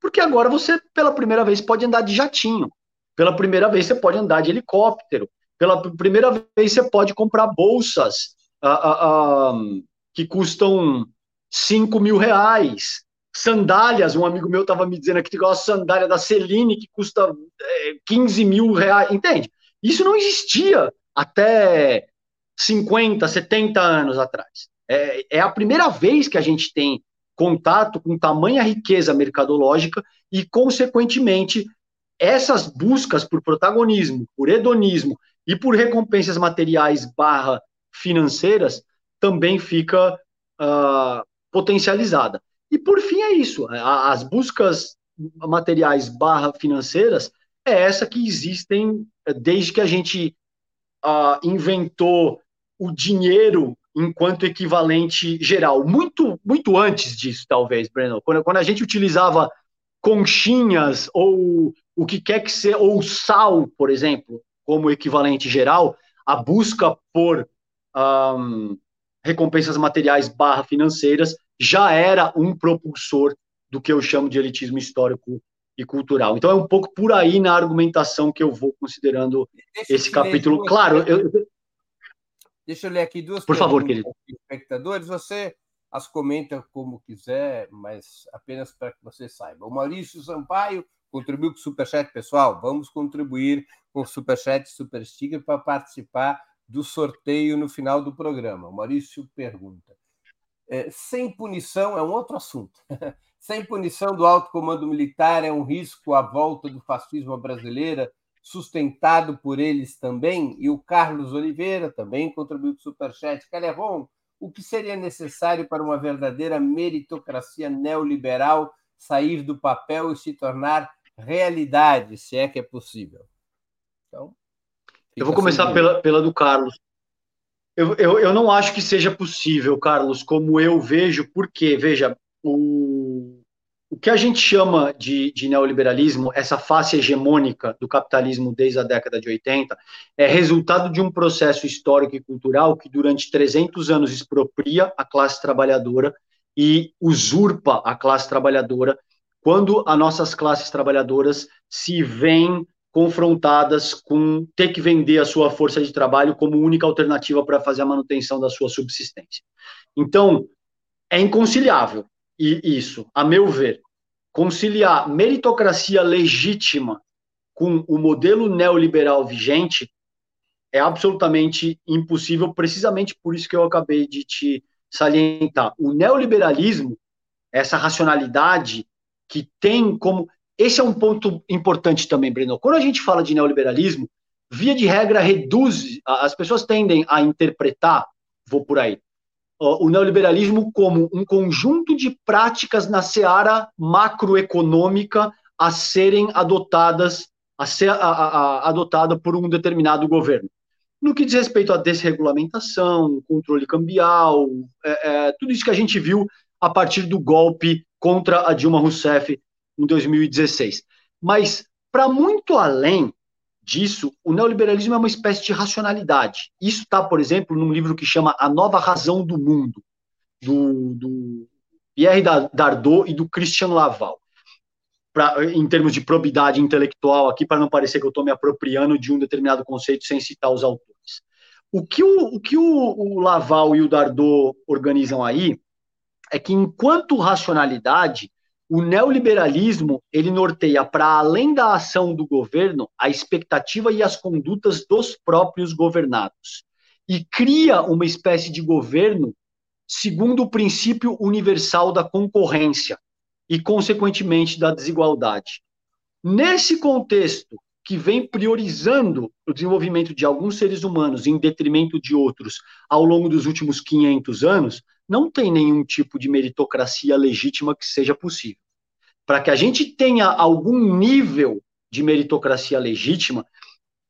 Porque agora você, pela primeira vez, pode andar de jatinho. Pela primeira vez, você pode andar de helicóptero. Pela primeira vez, você pode comprar bolsas uh, uh, uh, que custam 5 mil reais. Sandálias, um amigo meu estava me dizendo aqui tem uma sandália da Celine que custa é, 15 mil reais, entende? Isso não existia até 50, 70 anos atrás. É, é a primeira vez que a gente tem contato com tamanha riqueza mercadológica e, consequentemente, essas buscas por protagonismo, por hedonismo e por recompensas materiais barra financeiras também fica uh, potencializada. E por fim é isso, as buscas materiais barra financeiras é essa que existem desde que a gente inventou o dinheiro enquanto equivalente geral. Muito, muito antes disso, talvez, Breno. Quando, quando a gente utilizava conchinhas ou o que quer que seja, ou sal, por exemplo, como equivalente geral, a busca por um, recompensas materiais barra financeiras, já era um propulsor do que eu chamo de elitismo histórico e cultural. Então é um pouco por aí na argumentação que eu vou considerando Deixa esse capítulo. Claro, eu... Deixa eu ler aqui duas Por favor, querido. espectadores, você as comenta como quiser, mas apenas para que você saiba. O Maurício Sampaio contribuiu com o Superchat, pessoal. Vamos contribuir com o Superchat Super Sticker para participar do sorteio no final do programa. O Maurício pergunta: é, sem punição é um outro assunto. sem punição do alto comando militar é um risco à volta do fascismo brasileira, sustentado por eles também. E o Carlos Oliveira também contribuiu com o Superchat. Calherron, o que seria necessário para uma verdadeira meritocracia neoliberal sair do papel e se tornar realidade, se é que é possível? Então, eu vou começar pela, pela do Carlos. Eu, eu, eu não acho que seja possível, Carlos, como eu vejo, porque, veja, o, o que a gente chama de, de, neoliberalismo, essa face hegemônica do capitalismo desde a década de 80, é resultado de um processo histórico e cultural que durante 300 anos expropria a classe trabalhadora e usurpa a classe trabalhadora quando as nossas classes trabalhadoras se veem confrontadas com ter que vender a sua força de trabalho como única alternativa para fazer a manutenção da sua subsistência. Então, é inconciliável isso, a meu ver. conciliar meritocracia legítima com o modelo neoliberal vigente é absolutamente impossível, precisamente por isso que eu acabei de te salientar. O neoliberalismo, essa racionalidade que tem como. Esse é um ponto importante também, Breno. Quando a gente fala de neoliberalismo, via de regra, reduz. As pessoas tendem a interpretar, vou por aí, o neoliberalismo como um conjunto de práticas na seara macroeconômica a serem adotadas, a ser a, a, adotada por um determinado governo no que diz respeito à desregulamentação, controle cambial, é, é, tudo isso que a gente viu a partir do golpe contra a Dilma Rousseff em 2016. Mas, para muito além disso, o neoliberalismo é uma espécie de racionalidade. Isso está, por exemplo, num livro que chama A Nova Razão do Mundo, do, do Pierre Dardot e do Christian Laval pra, em termos de probidade intelectual aqui, para não parecer que eu estou me apropriando de um determinado conceito sem citar os autores. O que o, o, que o, o Laval e o Dardot organizam aí é que, enquanto racionalidade, o neoliberalismo ele norteia para além da ação do governo a expectativa e as condutas dos próprios governados e cria uma espécie de governo segundo o princípio universal da concorrência, e, consequentemente, da desigualdade. Nesse contexto, que vem priorizando o desenvolvimento de alguns seres humanos em detrimento de outros ao longo dos últimos 500 anos, não tem nenhum tipo de meritocracia legítima que seja possível. Para que a gente tenha algum nível de meritocracia legítima,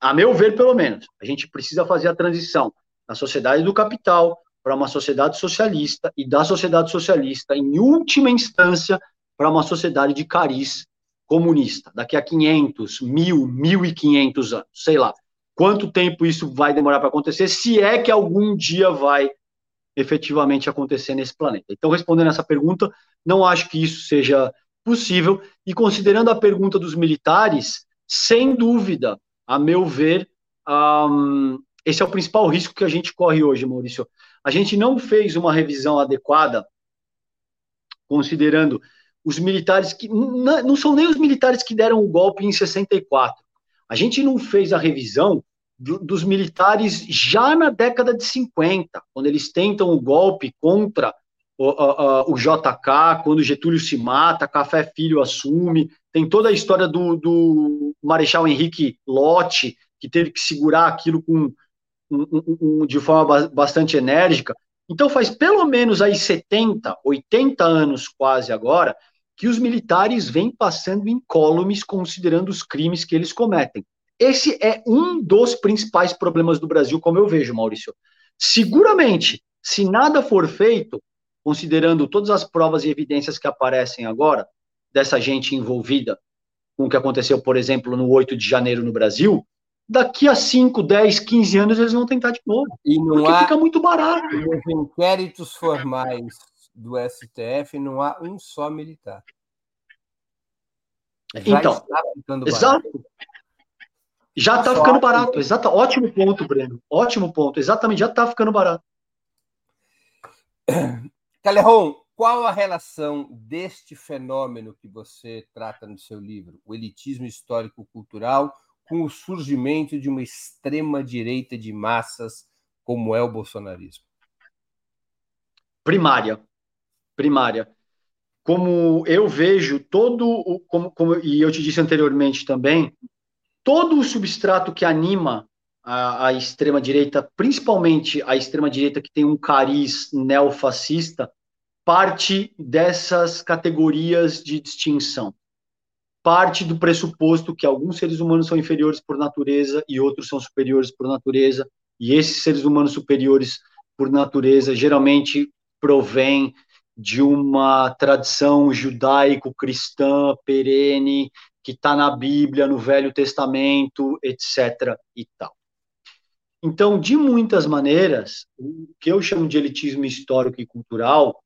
a meu ver, pelo menos, a gente precisa fazer a transição da sociedade do capital para uma sociedade socialista e da sociedade socialista, em última instância, para uma sociedade de cariz comunista, daqui a 500, 1000, 1500 anos, sei lá. Quanto tempo isso vai demorar para acontecer, se é que algum dia vai efetivamente acontecer nesse planeta. Então, respondendo essa pergunta, não acho que isso seja possível, e considerando a pergunta dos militares, sem dúvida, a meu ver, um, esse é o principal risco que a gente corre hoje, Maurício. A gente não fez uma revisão adequada, considerando os militares que. Não são nem os militares que deram o golpe em 64. A gente não fez a revisão do, dos militares já na década de 50, quando eles tentam o golpe contra o, o, o JK, quando Getúlio se mata, Café Filho assume. Tem toda a história do, do Marechal Henrique Lott, que teve que segurar aquilo com, um, um, de forma bastante enérgica. Então faz pelo menos aí 70, 80 anos quase agora, que os militares vêm passando incólumes considerando os crimes que eles cometem. Esse é um dos principais problemas do Brasil, como eu vejo, Maurício. Seguramente, se nada for feito, considerando todas as provas e evidências que aparecem agora dessa gente envolvida com o que aconteceu, por exemplo, no 8 de janeiro no Brasil, daqui a 5, 10, 15 anos eles vão tentar de novo. E não porque há, fica muito barato. Nos inquéritos formais do STF não há um só militar. Já então, está ficando exato. Barato. Já está ficando barato, exato. Ótimo ponto, Breno. Ótimo ponto, exatamente, já está ficando barato. Caleron, qual a relação deste fenômeno que você trata no seu livro, o elitismo histórico-cultural, com o surgimento de uma extrema-direita de massas como é o bolsonarismo? Primária primária. Como eu vejo todo o, como, como, e eu te disse anteriormente também, todo o substrato que anima a, a extrema-direita, principalmente a extrema-direita que tem um cariz neofascista, parte dessas categorias de distinção. Parte do pressuposto que alguns seres humanos são inferiores por natureza e outros são superiores por natureza, e esses seres humanos superiores por natureza geralmente provêm de uma tradição judaico-cristã perene que está na Bíblia, no Velho Testamento, etc. e tal. Então, de muitas maneiras, o que eu chamo de elitismo histórico e cultural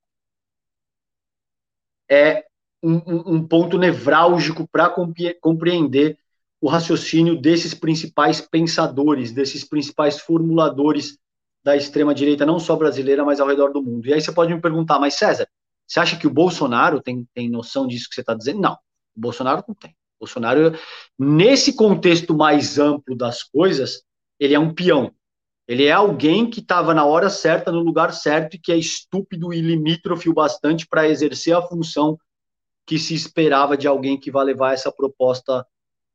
é um, um ponto nevrálgico para compreender o raciocínio desses principais pensadores, desses principais formuladores da extrema-direita, não só brasileira, mas ao redor do mundo. E aí você pode me perguntar, mas César, Você acha que o Bolsonaro tem, tem noção disso que você está dizendo? Não, o Bolsonaro não tem. O Bolsonaro, nesse contexto mais amplo das coisas, ele é um peão. Ele é alguém que estava na hora certa, no lugar certo, e que é estúpido e limítrofe o bastante para exercer a função que se esperava de alguém que vai levar essa proposta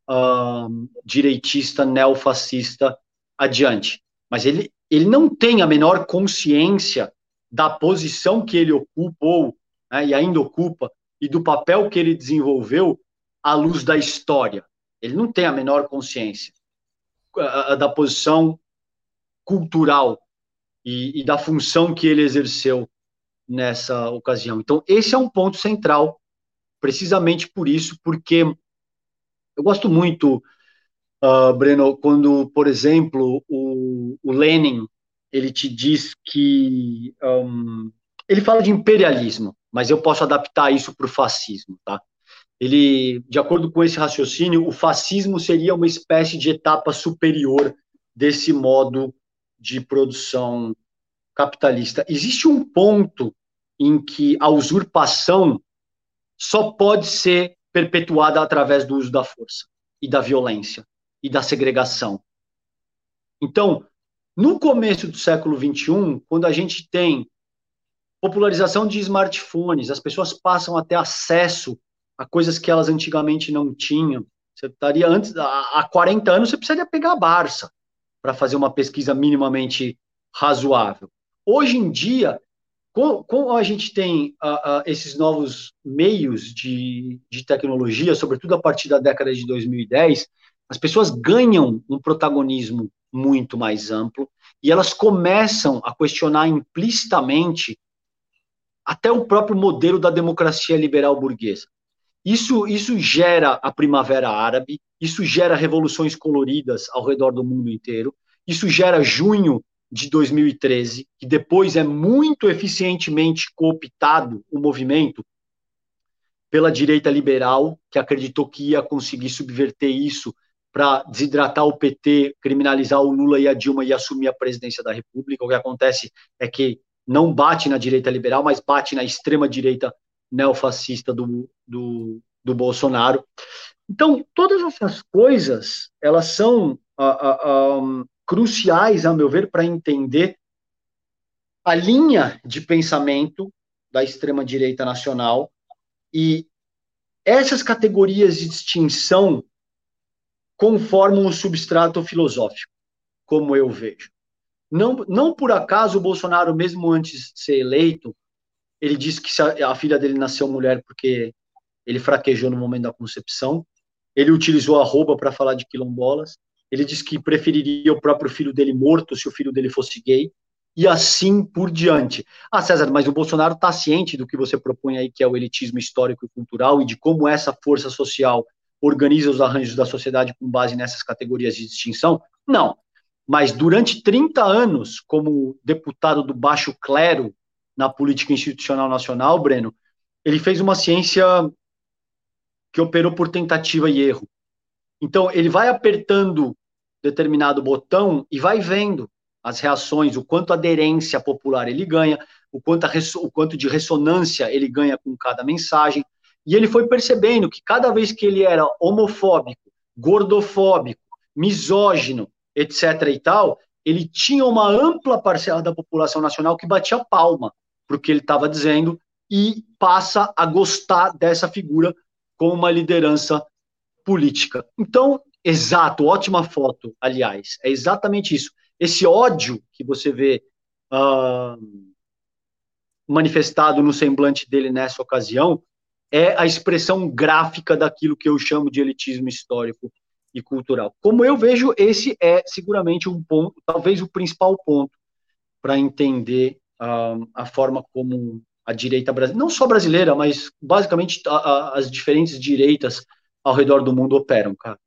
uh, direitista, neofascista adiante. Mas ele, ele não tem a menor consciência da posição que ele ocupou né, e ainda ocupa e do papel que ele desenvolveu à luz da história. Ele não tem a menor consciência da posição cultural e, e da função que ele exerceu nessa ocasião. Então, esse é um ponto central, precisamente por isso, porque eu gosto muito, uh, Breno, quando, por exemplo, o, o, Lenin ele te diz que um, ele fala de imperialismo, mas eu posso adaptar isso para o fascismo, tá? Ele, de acordo com esse raciocínio, o fascismo seria uma espécie de etapa superior desse modo de produção capitalista. Existe um ponto em que a usurpação só pode ser perpetuada através do uso da força e da violência e da segregação. Então, no começo do século XXI, quando a gente tem popularização de smartphones, as pessoas passam a ter acesso a coisas que elas antigamente não tinham. Você estaria antes, há 40 anos, você precisaria pegar a Barça para fazer uma pesquisa minimamente razoável. Hoje em dia, com, com a gente tem uh, uh, esses novos meios de, de tecnologia, sobretudo a partir da década de 2010, as pessoas ganham um protagonismo muito mais amplo e elas começam a questionar implicitamente até o próprio modelo da democracia liberal burguesa. Isso, isso gera a Primavera Árabe, isso gera revoluções coloridas ao redor do mundo inteiro, isso gera junho de 2013, que depois é muito eficientemente cooptado o movimento pela direita liberal, que acreditou que ia conseguir subverter isso para desidratar o PT, criminalizar o Lula e a Dilma e assumir a presidência da República. O que acontece é que não bate na direita liberal, mas bate na extrema direita neofascista do, do, do Bolsonaro. Então, todas essas coisas, elas são uh, uh, um, cruciais, a meu ver, para entender a linha de pensamento da extrema-direita nacional e essas categorias de distinção conformam o substrato filosófico, como eu vejo. Não, não por acaso o Bolsonaro, mesmo antes de ser eleito, ele disse que a, filha dele nasceu mulher porque ele fraquejou no momento da concepção. Ele utilizou arroba para falar de quilombolas. Ele disse que preferiria o próprio filho dele morto se o filho dele fosse gay. E assim por diante. Ah, César, mas o Bolsonaro está ciente do que você propõe aí, que é o elitismo histórico e cultural, e de como essa força social organiza os arranjos da sociedade com base nessas categorias de distinção? Não. Mas durante 30 anos, como deputado do baixo clero na política institucional nacional, Breno, ele fez uma ciência que operou por tentativa e erro. Então, ele vai apertando determinado botão e vai vendo as reações, o quanto aderência popular ele ganha, o quanto, o quanto de ressonância ele ganha com cada mensagem. E ele foi percebendo que cada vez que ele era homofóbico, gordofóbico, misógino, etc. e tal, ele tinha uma ampla parcela da população nacional que batia palma para o que ele estava dizendo e passa a gostar dessa figura como uma liderança política. Então, exato, ótima foto, aliás, é exatamente isso. Esse ódio que você vê uh, manifestado no semblante dele nessa ocasião é a expressão gráfica daquilo que eu chamo de elitismo histórico e cultural. Como eu vejo, esse é seguramente um ponto, talvez o principal ponto para entender a forma como a direita brasileira, não só brasileira, mas basicamente a, a, as diferentes direitas ao redor do mundo operam, cara.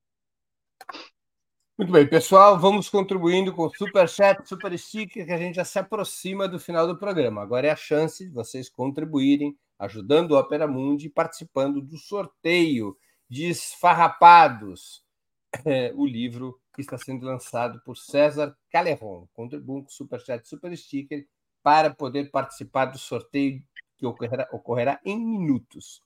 Muito bem, pessoal, vamos contribuindo com super chat, super sticker, que a gente já se aproxima do final do programa. Agora é a chance de vocês contribuírem, ajudando o Opera Mundi, participando do sorteio de Esfarrapados, é, o livro que está sendo lançado por César Caleron. Contribuam com super chat, super sticker para poder participar do sorteio que ocorrerá, ocorrerá em minutos.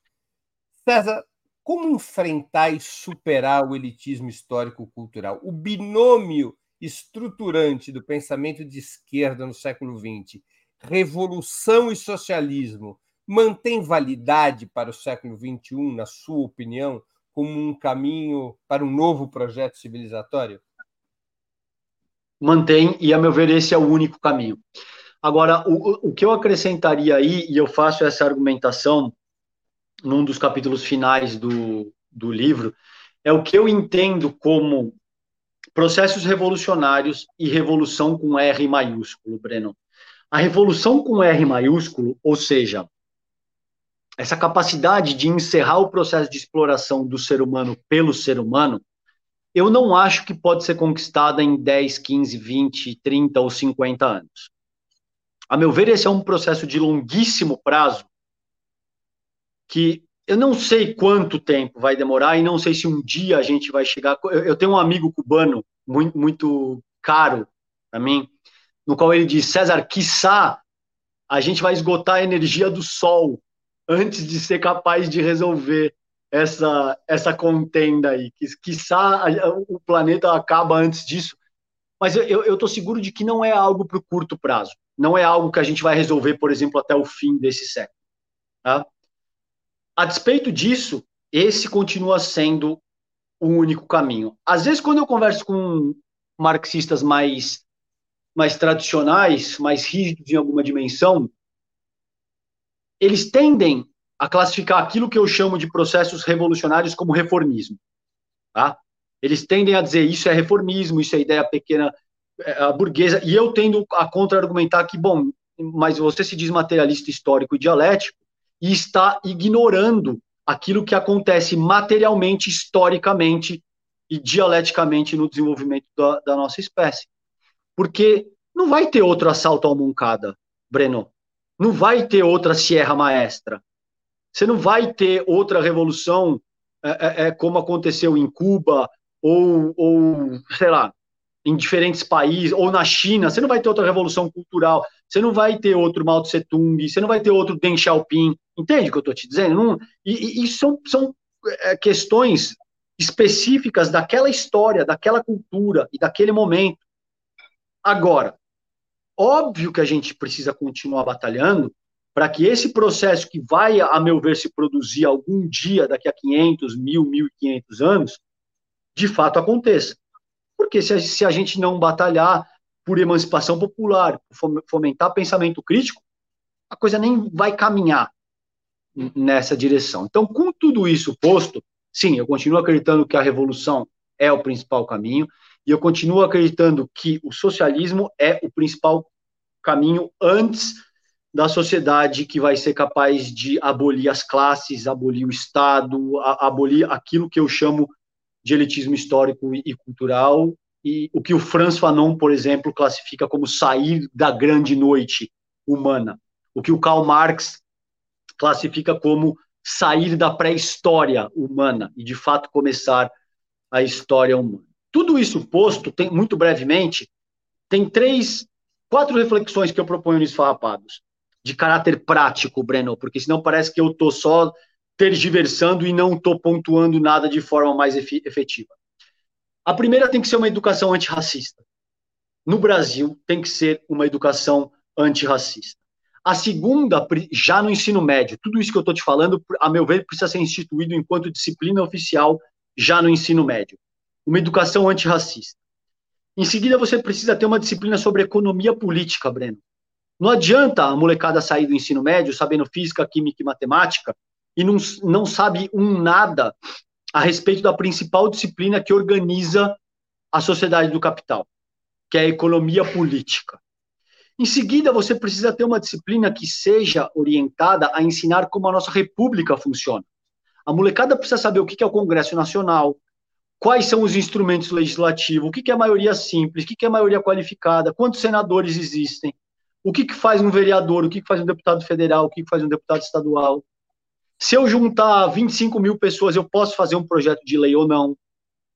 César, como enfrentar e superar o elitismo histórico-cultural? O binômio estruturante do pensamento de esquerda no século XX, revolução e socialismo, mantém validade para o século XXI, na sua opinião, como um caminho para um novo projeto civilizatório? Mantém, e a meu ver, esse é o único caminho. Agora, o, o que eu acrescentaria aí, e eu faço essa argumentação num dos capítulos finais do, do livro, é o que eu entendo como processos revolucionários e revolução com R maiúsculo, Breno. A revolução com R maiúsculo, ou seja, essa capacidade de encerrar o processo de exploração do ser humano pelo ser humano, eu não acho que pode ser conquistada em 10, 15, 20, 30 ou 50 anos. A meu ver, esse é um processo de longuíssimo prazo que eu não sei quanto tempo vai demorar e não sei se um dia a gente vai chegar. Eu, tenho um amigo cubano muito, muito caro para mim, no qual ele diz: César, quiçá a gente vai esgotar a energia do sol antes de ser capaz de resolver essa, essa contenda aí. Quiçá o planeta acaba antes disso. Mas eu estou seguro de que não é algo para o curto prazo. Não é algo que a gente vai resolver, por exemplo, até o fim desse século. Tá? A despeito disso, esse continua sendo o único caminho. Às vezes, quando eu converso com marxistas mais, mais tradicionais, mais rígidos em alguma dimensão, eles tendem a classificar aquilo que eu chamo de processos revolucionários como reformismo. Tá? Eles tendem a dizer isso é reformismo, isso é ideia pequena é, burguesa, e eu tendo a contra-argumentar que, bom, mas você se diz materialista histórico e dialético, e está ignorando aquilo que acontece materialmente, historicamente e dialeticamente no desenvolvimento da, da nossa espécie. Porque não vai ter outro assalto ao Moncada, Breno. Não vai ter outra Sierra Maestra. Você não vai ter outra revolução é, é, é como aconteceu em Cuba ou, ou, sei lá, em diferentes países, ou na China, você não vai ter outra revolução cultural, você não vai ter outro Mao Tse Tung, você não vai ter outro Deng Xiaoping, entende o que eu estou te dizendo? Não, e, e são, são é, questões específicas daquela história, daquela cultura e daquele momento. Agora, óbvio que a gente precisa continuar batalhando para que esse processo que vai, a meu ver, se produzir algum dia, daqui a 500, 1000, 1500 anos, de fato aconteça. Porque se a, se a gente não batalhar por emancipação popular, fomentar pensamento crítico, a coisa nem vai caminhar nessa direção. Então, com tudo isso posto, sim, eu continuo acreditando que a revolução é o principal caminho, e eu continuo acreditando que o socialismo é o principal caminho antes da sociedade que vai ser capaz de abolir as classes, abolir o Estado, abolir aquilo que eu chamo de elitismo histórico e cultural, e o que o Franz Fanon, por exemplo, classifica como sair da grande noite humana, o que o Karl Marx classifica como sair da pré-história humana e de fato começar a história humana. Tudo isso posto, tem, muito brevemente, tem três, quatro reflexões que eu proponho nos farrapados, de caráter prático, Breno, porque senão parece que eu estou só tergiversando e não estou pontuando nada de forma mais efetiva. A primeira tem que ser uma educação antirracista. No Brasil, tem que ser uma educação antirracista. A segunda, já no ensino médio, tudo isso que eu estou te falando, a meu ver, precisa ser instituído enquanto disciplina oficial já no ensino médio. Uma educação antirracista. Em seguida, você precisa ter uma disciplina sobre economia política, Breno. Não adianta a molecada sair do ensino médio sabendo física, química e matemática e não, não sabe um nada a respeito da principal disciplina que organiza a sociedade do capital, que é a economia política. Em seguida, você precisa ter uma disciplina que seja orientada a ensinar como a nossa república funciona. A molecada precisa saber o que é o Congresso Nacional, quais são os instrumentos legislativos, o que é a maioria simples, o que é a maioria qualificada, quantos senadores existem, o que faz um vereador, o que faz um deputado federal, o que faz um deputado estadual, se eu juntar 25 mil pessoas, eu posso fazer um projeto de lei ou não?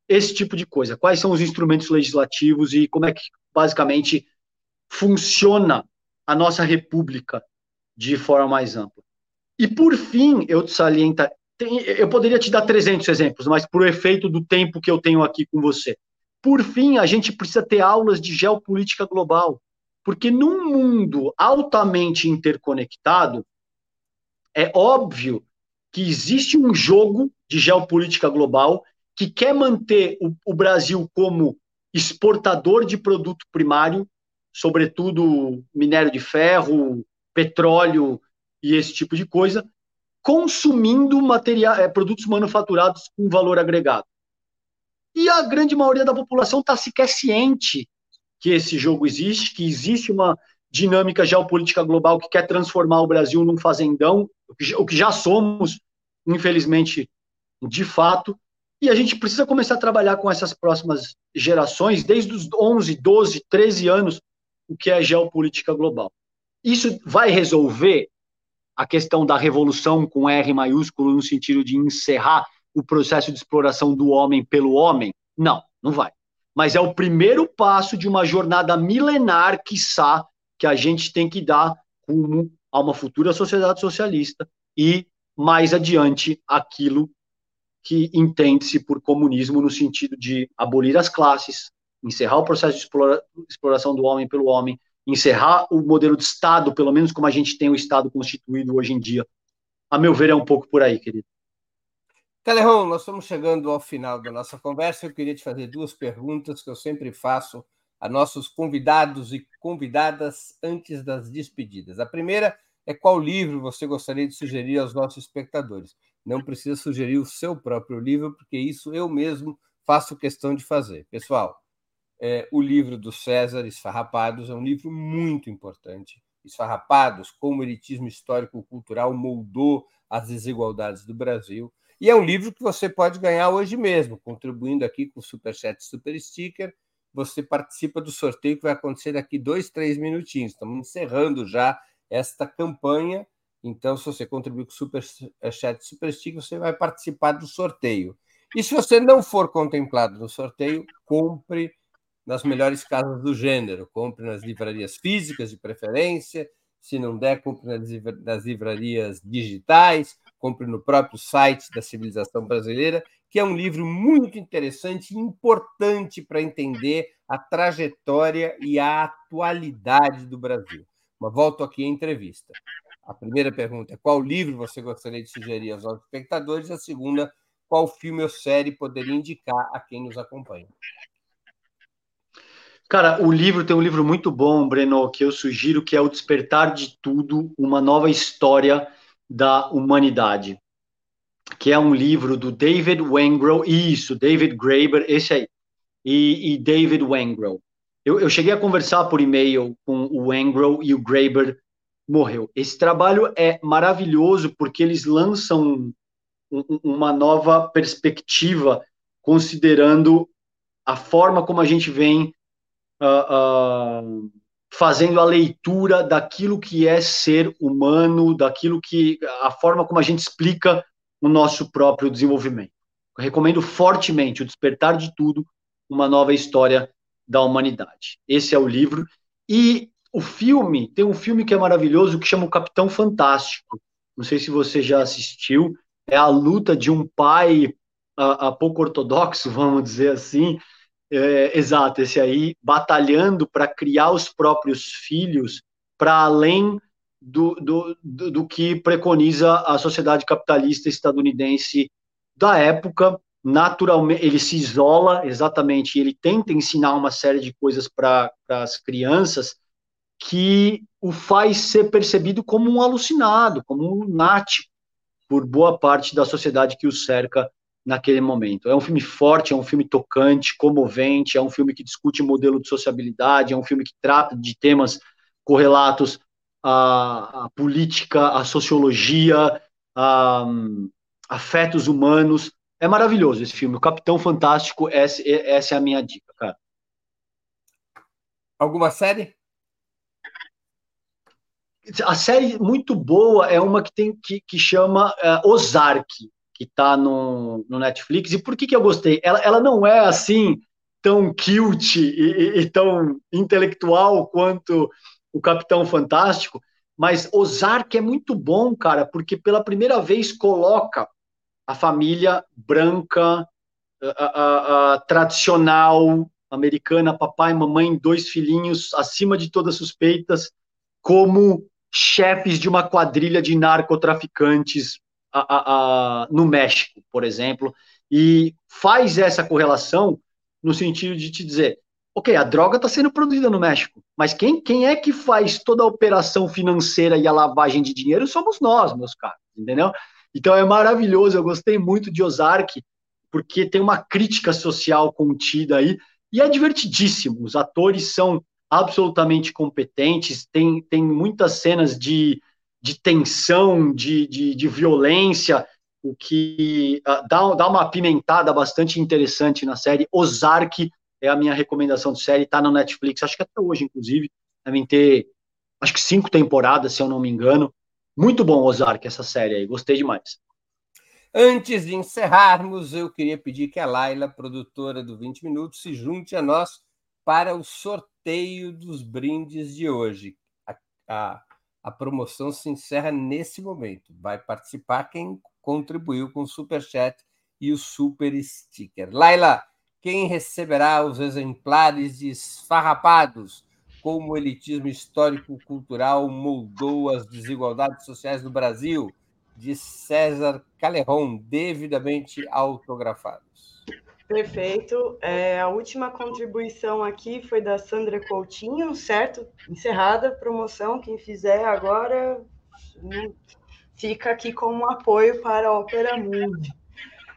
Esse tipo de coisa. Quais são os instrumentos legislativos e como é que, basicamente, funciona a nossa república de forma mais ampla. E por fim, eu te salienta, tem, eu poderia te dar 300 exemplos, mas por efeito do tempo que eu tenho aqui com você. Por fim, a gente precisa ter aulas de geopolítica global, porque num mundo altamente interconectado, é óbvio que existe um jogo de geopolítica global que quer manter o, o Brasil como exportador de produto primário, sobretudo minério de ferro, petróleo e esse tipo de coisa, consumindo material, é, produtos manufaturados com valor agregado. E a grande maioria da população está sequer ciente que esse jogo existe, que existe uma dinâmica geopolítica global que quer transformar o Brasil num fazendão, o que já somos, infelizmente, de fato, e a gente precisa começar a trabalhar com essas próximas gerações, desde os 11, 12, 13 anos, o que é geopolítica global. Isso vai resolver a questão da revolução com R maiúsculo, no sentido de encerrar o processo de exploração do homem pelo homem? Não, não vai. Mas é o primeiro passo de uma jornada milenar, quiçá, que a gente tem que dar rumo a uma futura sociedade socialista e, mais adiante, aquilo que entende-se por comunismo no sentido de abolir as classes, encerrar o processo de explora, exploração do homem pelo homem, encerrar o modelo de Estado, pelo menos como a gente tem o Estado constituído hoje em dia. A meu ver, é um pouco por aí, querido. Telerão, nós estamos chegando ao final da nossa conversa. Eu queria te fazer duas perguntas que eu sempre faço a nossos convidados e convidadas antes das despedidas. A primeira é qual livro você gostaria de sugerir aos nossos espectadores. Não precisa sugerir o seu próprio livro, porque isso eu mesmo faço questão de fazer. Pessoal, é, o livro do César Esfarrapados é um livro muito importante. Esfarrapados, como o elitismo histórico-cultural moldou as desigualdades do Brasil. E é um livro que você pode ganhar hoje mesmo, contribuindo aqui com o Superchat Super Sticker. Você participa do sorteio que vai acontecer daqui dois, três minutinhos. Estamos encerrando já esta campanha então, se você contribuir com o Super eh, Chat Super Stick, você vai participar do sorteio. E se você não for contemplado no sorteio, compre nas melhores casas do gênero. Compre nas livrarias físicas, de preferência. Se não der, compre nas livrarias digitais. Compre no próprio site da Civilização Brasileira, que é um livro muito interessante e importante para entender a trajetória e a atualidade do Brasil. Mas volto aqui à entrevista. A primeira pergunta é qual livro você gostaria de sugerir aos nossos espectadores? A segunda, qual filme ou série poderia indicar a quem nos acompanha? Cara, o livro tem um livro muito bom, Breno, que eu sugiro, que é O Despertar de Tudo, uma nova história da humanidade. Que é um livro do David Wengrow, isso, David Graeber, esse aí, e, e David Wengrow. Eu, eu, cheguei a conversar por e-mail com o Wengrow e o Graeber morreu. Esse trabalho é maravilhoso porque eles lançam um, uma nova perspectiva, considerando a forma como a gente vem uh, uh, fazendo a leitura daquilo que é ser humano, daquilo que a forma como a gente explica o nosso próprio desenvolvimento. Eu recomendo fortemente o Despertar de Tudo, uma nova história da humanidade. Esse é o livro e o filme, tem um filme que é maravilhoso que chama O Capitão Fantástico. Não sei se você já assistiu. É a luta de um pai a, a pouco ortodoxo, vamos dizer assim. É, exato, esse aí, batalhando para criar os próprios filhos para além do, do, do, que preconiza a sociedade capitalista estadunidense da época. Naturalmente, ele se isola, exatamente, ele tenta ensinar uma série de coisas para as crianças, que o faz ser percebido como um alucinado, como um lunático, por boa parte da sociedade que o cerca naquele momento. É um filme forte, é um filme tocante, comovente, é um filme que discute modelo de sociabilidade, é um filme que trata de temas correlatos à, à política, à sociologia, a afetos humanos. É maravilhoso esse filme. O Capitão Fantástico, essa, essa é a minha dica, cara. Alguma série? a série muito boa é uma que tem que, que chama uh, Ozark, que está no, no Netflix. E por que, que eu gostei? Ela, ela não é assim tão cute e, e, e tão intelectual quanto o Capitão Fantástico, mas Ozark é muito bom, cara, porque pela primeira vez coloca a família branca, a, a, a tradicional americana, papai, mamãe, dois filhinhos, acima de todas suspeitas, como chefes de uma quadrilha de narcotraficantes no México, por exemplo, e faz essa correlação no sentido de te dizer, ok, a droga está sendo produzida no México, mas quem, quem é que faz toda a operação financeira e a lavagem de dinheiro somos nós, meus caros, entendeu? Então é maravilhoso, eu gostei muito de Ozark, porque tem uma crítica social contida aí, e é divertidíssimo. Os atores são absolutamente competentes, tem, tem muitas cenas de, de tensão, de, de, de violência, o que uh, dá, dá uma pimentada bastante interessante na série. Ozark é a minha recomendação de série, está no Netflix, acho que até hoje, inclusive, devem ter, acho que cinco temporadas, se eu não me engano. Muito bom, Ozark, essa série aí, gostei demais. Antes de encerrarmos, eu queria pedir que a Laila, produtora do 20 Minutos, se junte a nós para o sorteio dos brindes de hoje. A, a, a promoção se encerra nesse momento. Vai participar quem contribuiu com o Super Chat e o Super Sticker. Laila, quem receberá os exemplares de esfarrapados? Como o elitismo histórico-cultural moldou as desigualdades sociais no Brasil? de César Caleron, devidamente autografados. Perfeito. É, a última contribuição aqui foi da Sandra Coutinho, certo? Encerrada a promoção. Quem fizer agora fica aqui como apoio para a Ópera Mundi.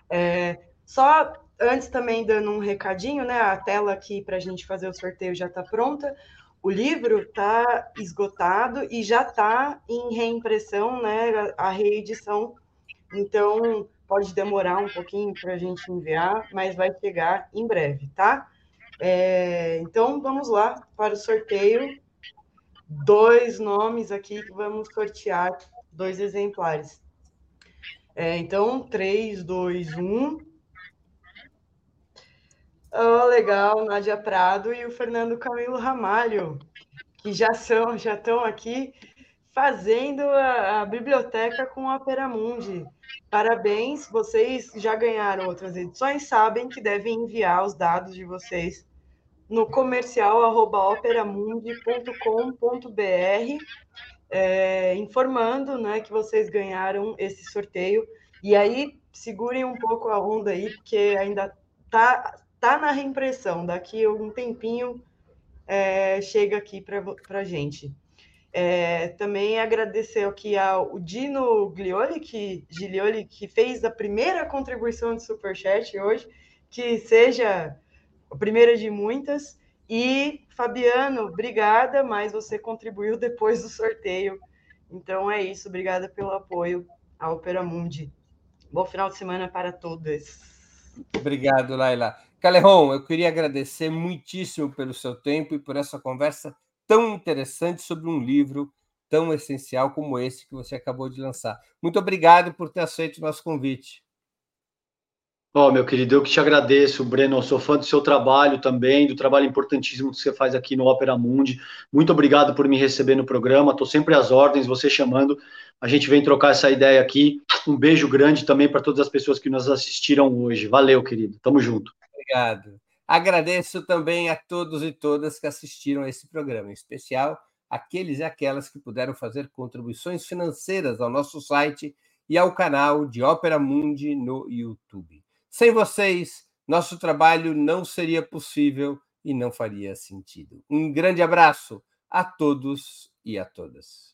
É, só antes também dando um recadinho, né? A tela aqui para a gente fazer o sorteio já está pronta o livro está esgotado e já está em reimpressão, né? A reedição. Então, pode demorar um pouquinho para a gente enviar, mas vai chegar em breve, tá? É, então, vamos lá para o sorteio. Dois nomes aqui que vamos sortear, dois exemplares. É, então, 3, 2, 1. Oh, legal, Nádia Prado e o Fernando Camilo Ramalho, que já são, já estão aqui fazendo a, a biblioteca com a Operamundi. Parabéns, vocês já ganharam outras edições, sabem que devem enviar os dados de vocês no comercial operamundi.com.br, é, informando né, que vocês ganharam esse sorteio. E aí, segurem um pouco a onda aí, porque ainda tá, tá na reimpressão, daqui a um tempinho é, chega aqui para a gente. É, também agradecer aqui ao Dino Glioli, que, Giglioli, que fez a primeira contribuição de Superchat hoje, que seja a primeira de muitas. E, Fabiano, obrigada, mas você contribuiu depois do sorteio. Então é isso, obrigada pelo apoio à Opera Mundi. Bom final de semana para todos. Obrigado, Laila. Caleron, eu queria agradecer muitíssimo pelo seu tempo e por essa conversa tão interessante sobre um livro tão essencial como esse que você acabou de lançar. Muito obrigado por ter aceito o nosso convite. Ó, oh, meu querido, eu que te agradeço, Breno. Eu sou fã do seu trabalho também, do trabalho importantíssimo que você faz aqui no Opera Mundi. Muito obrigado por me receber no programa. Estou sempre às ordens, você chamando. A gente vem trocar essa ideia aqui. Um beijo grande também para todas as pessoas que nos assistiram hoje. Valeu, querido. Tamo junto. Obrigado. Agradeço também a todos e todas que assistiram a esse programa, em especial aqueles e aquelas que puderam fazer contribuições financeiras ao nosso site e ao canal de Ópera Mundi no YouTube. Sem vocês, nosso trabalho não seria possível e não faria sentido. Um grande abraço a todos e a todas.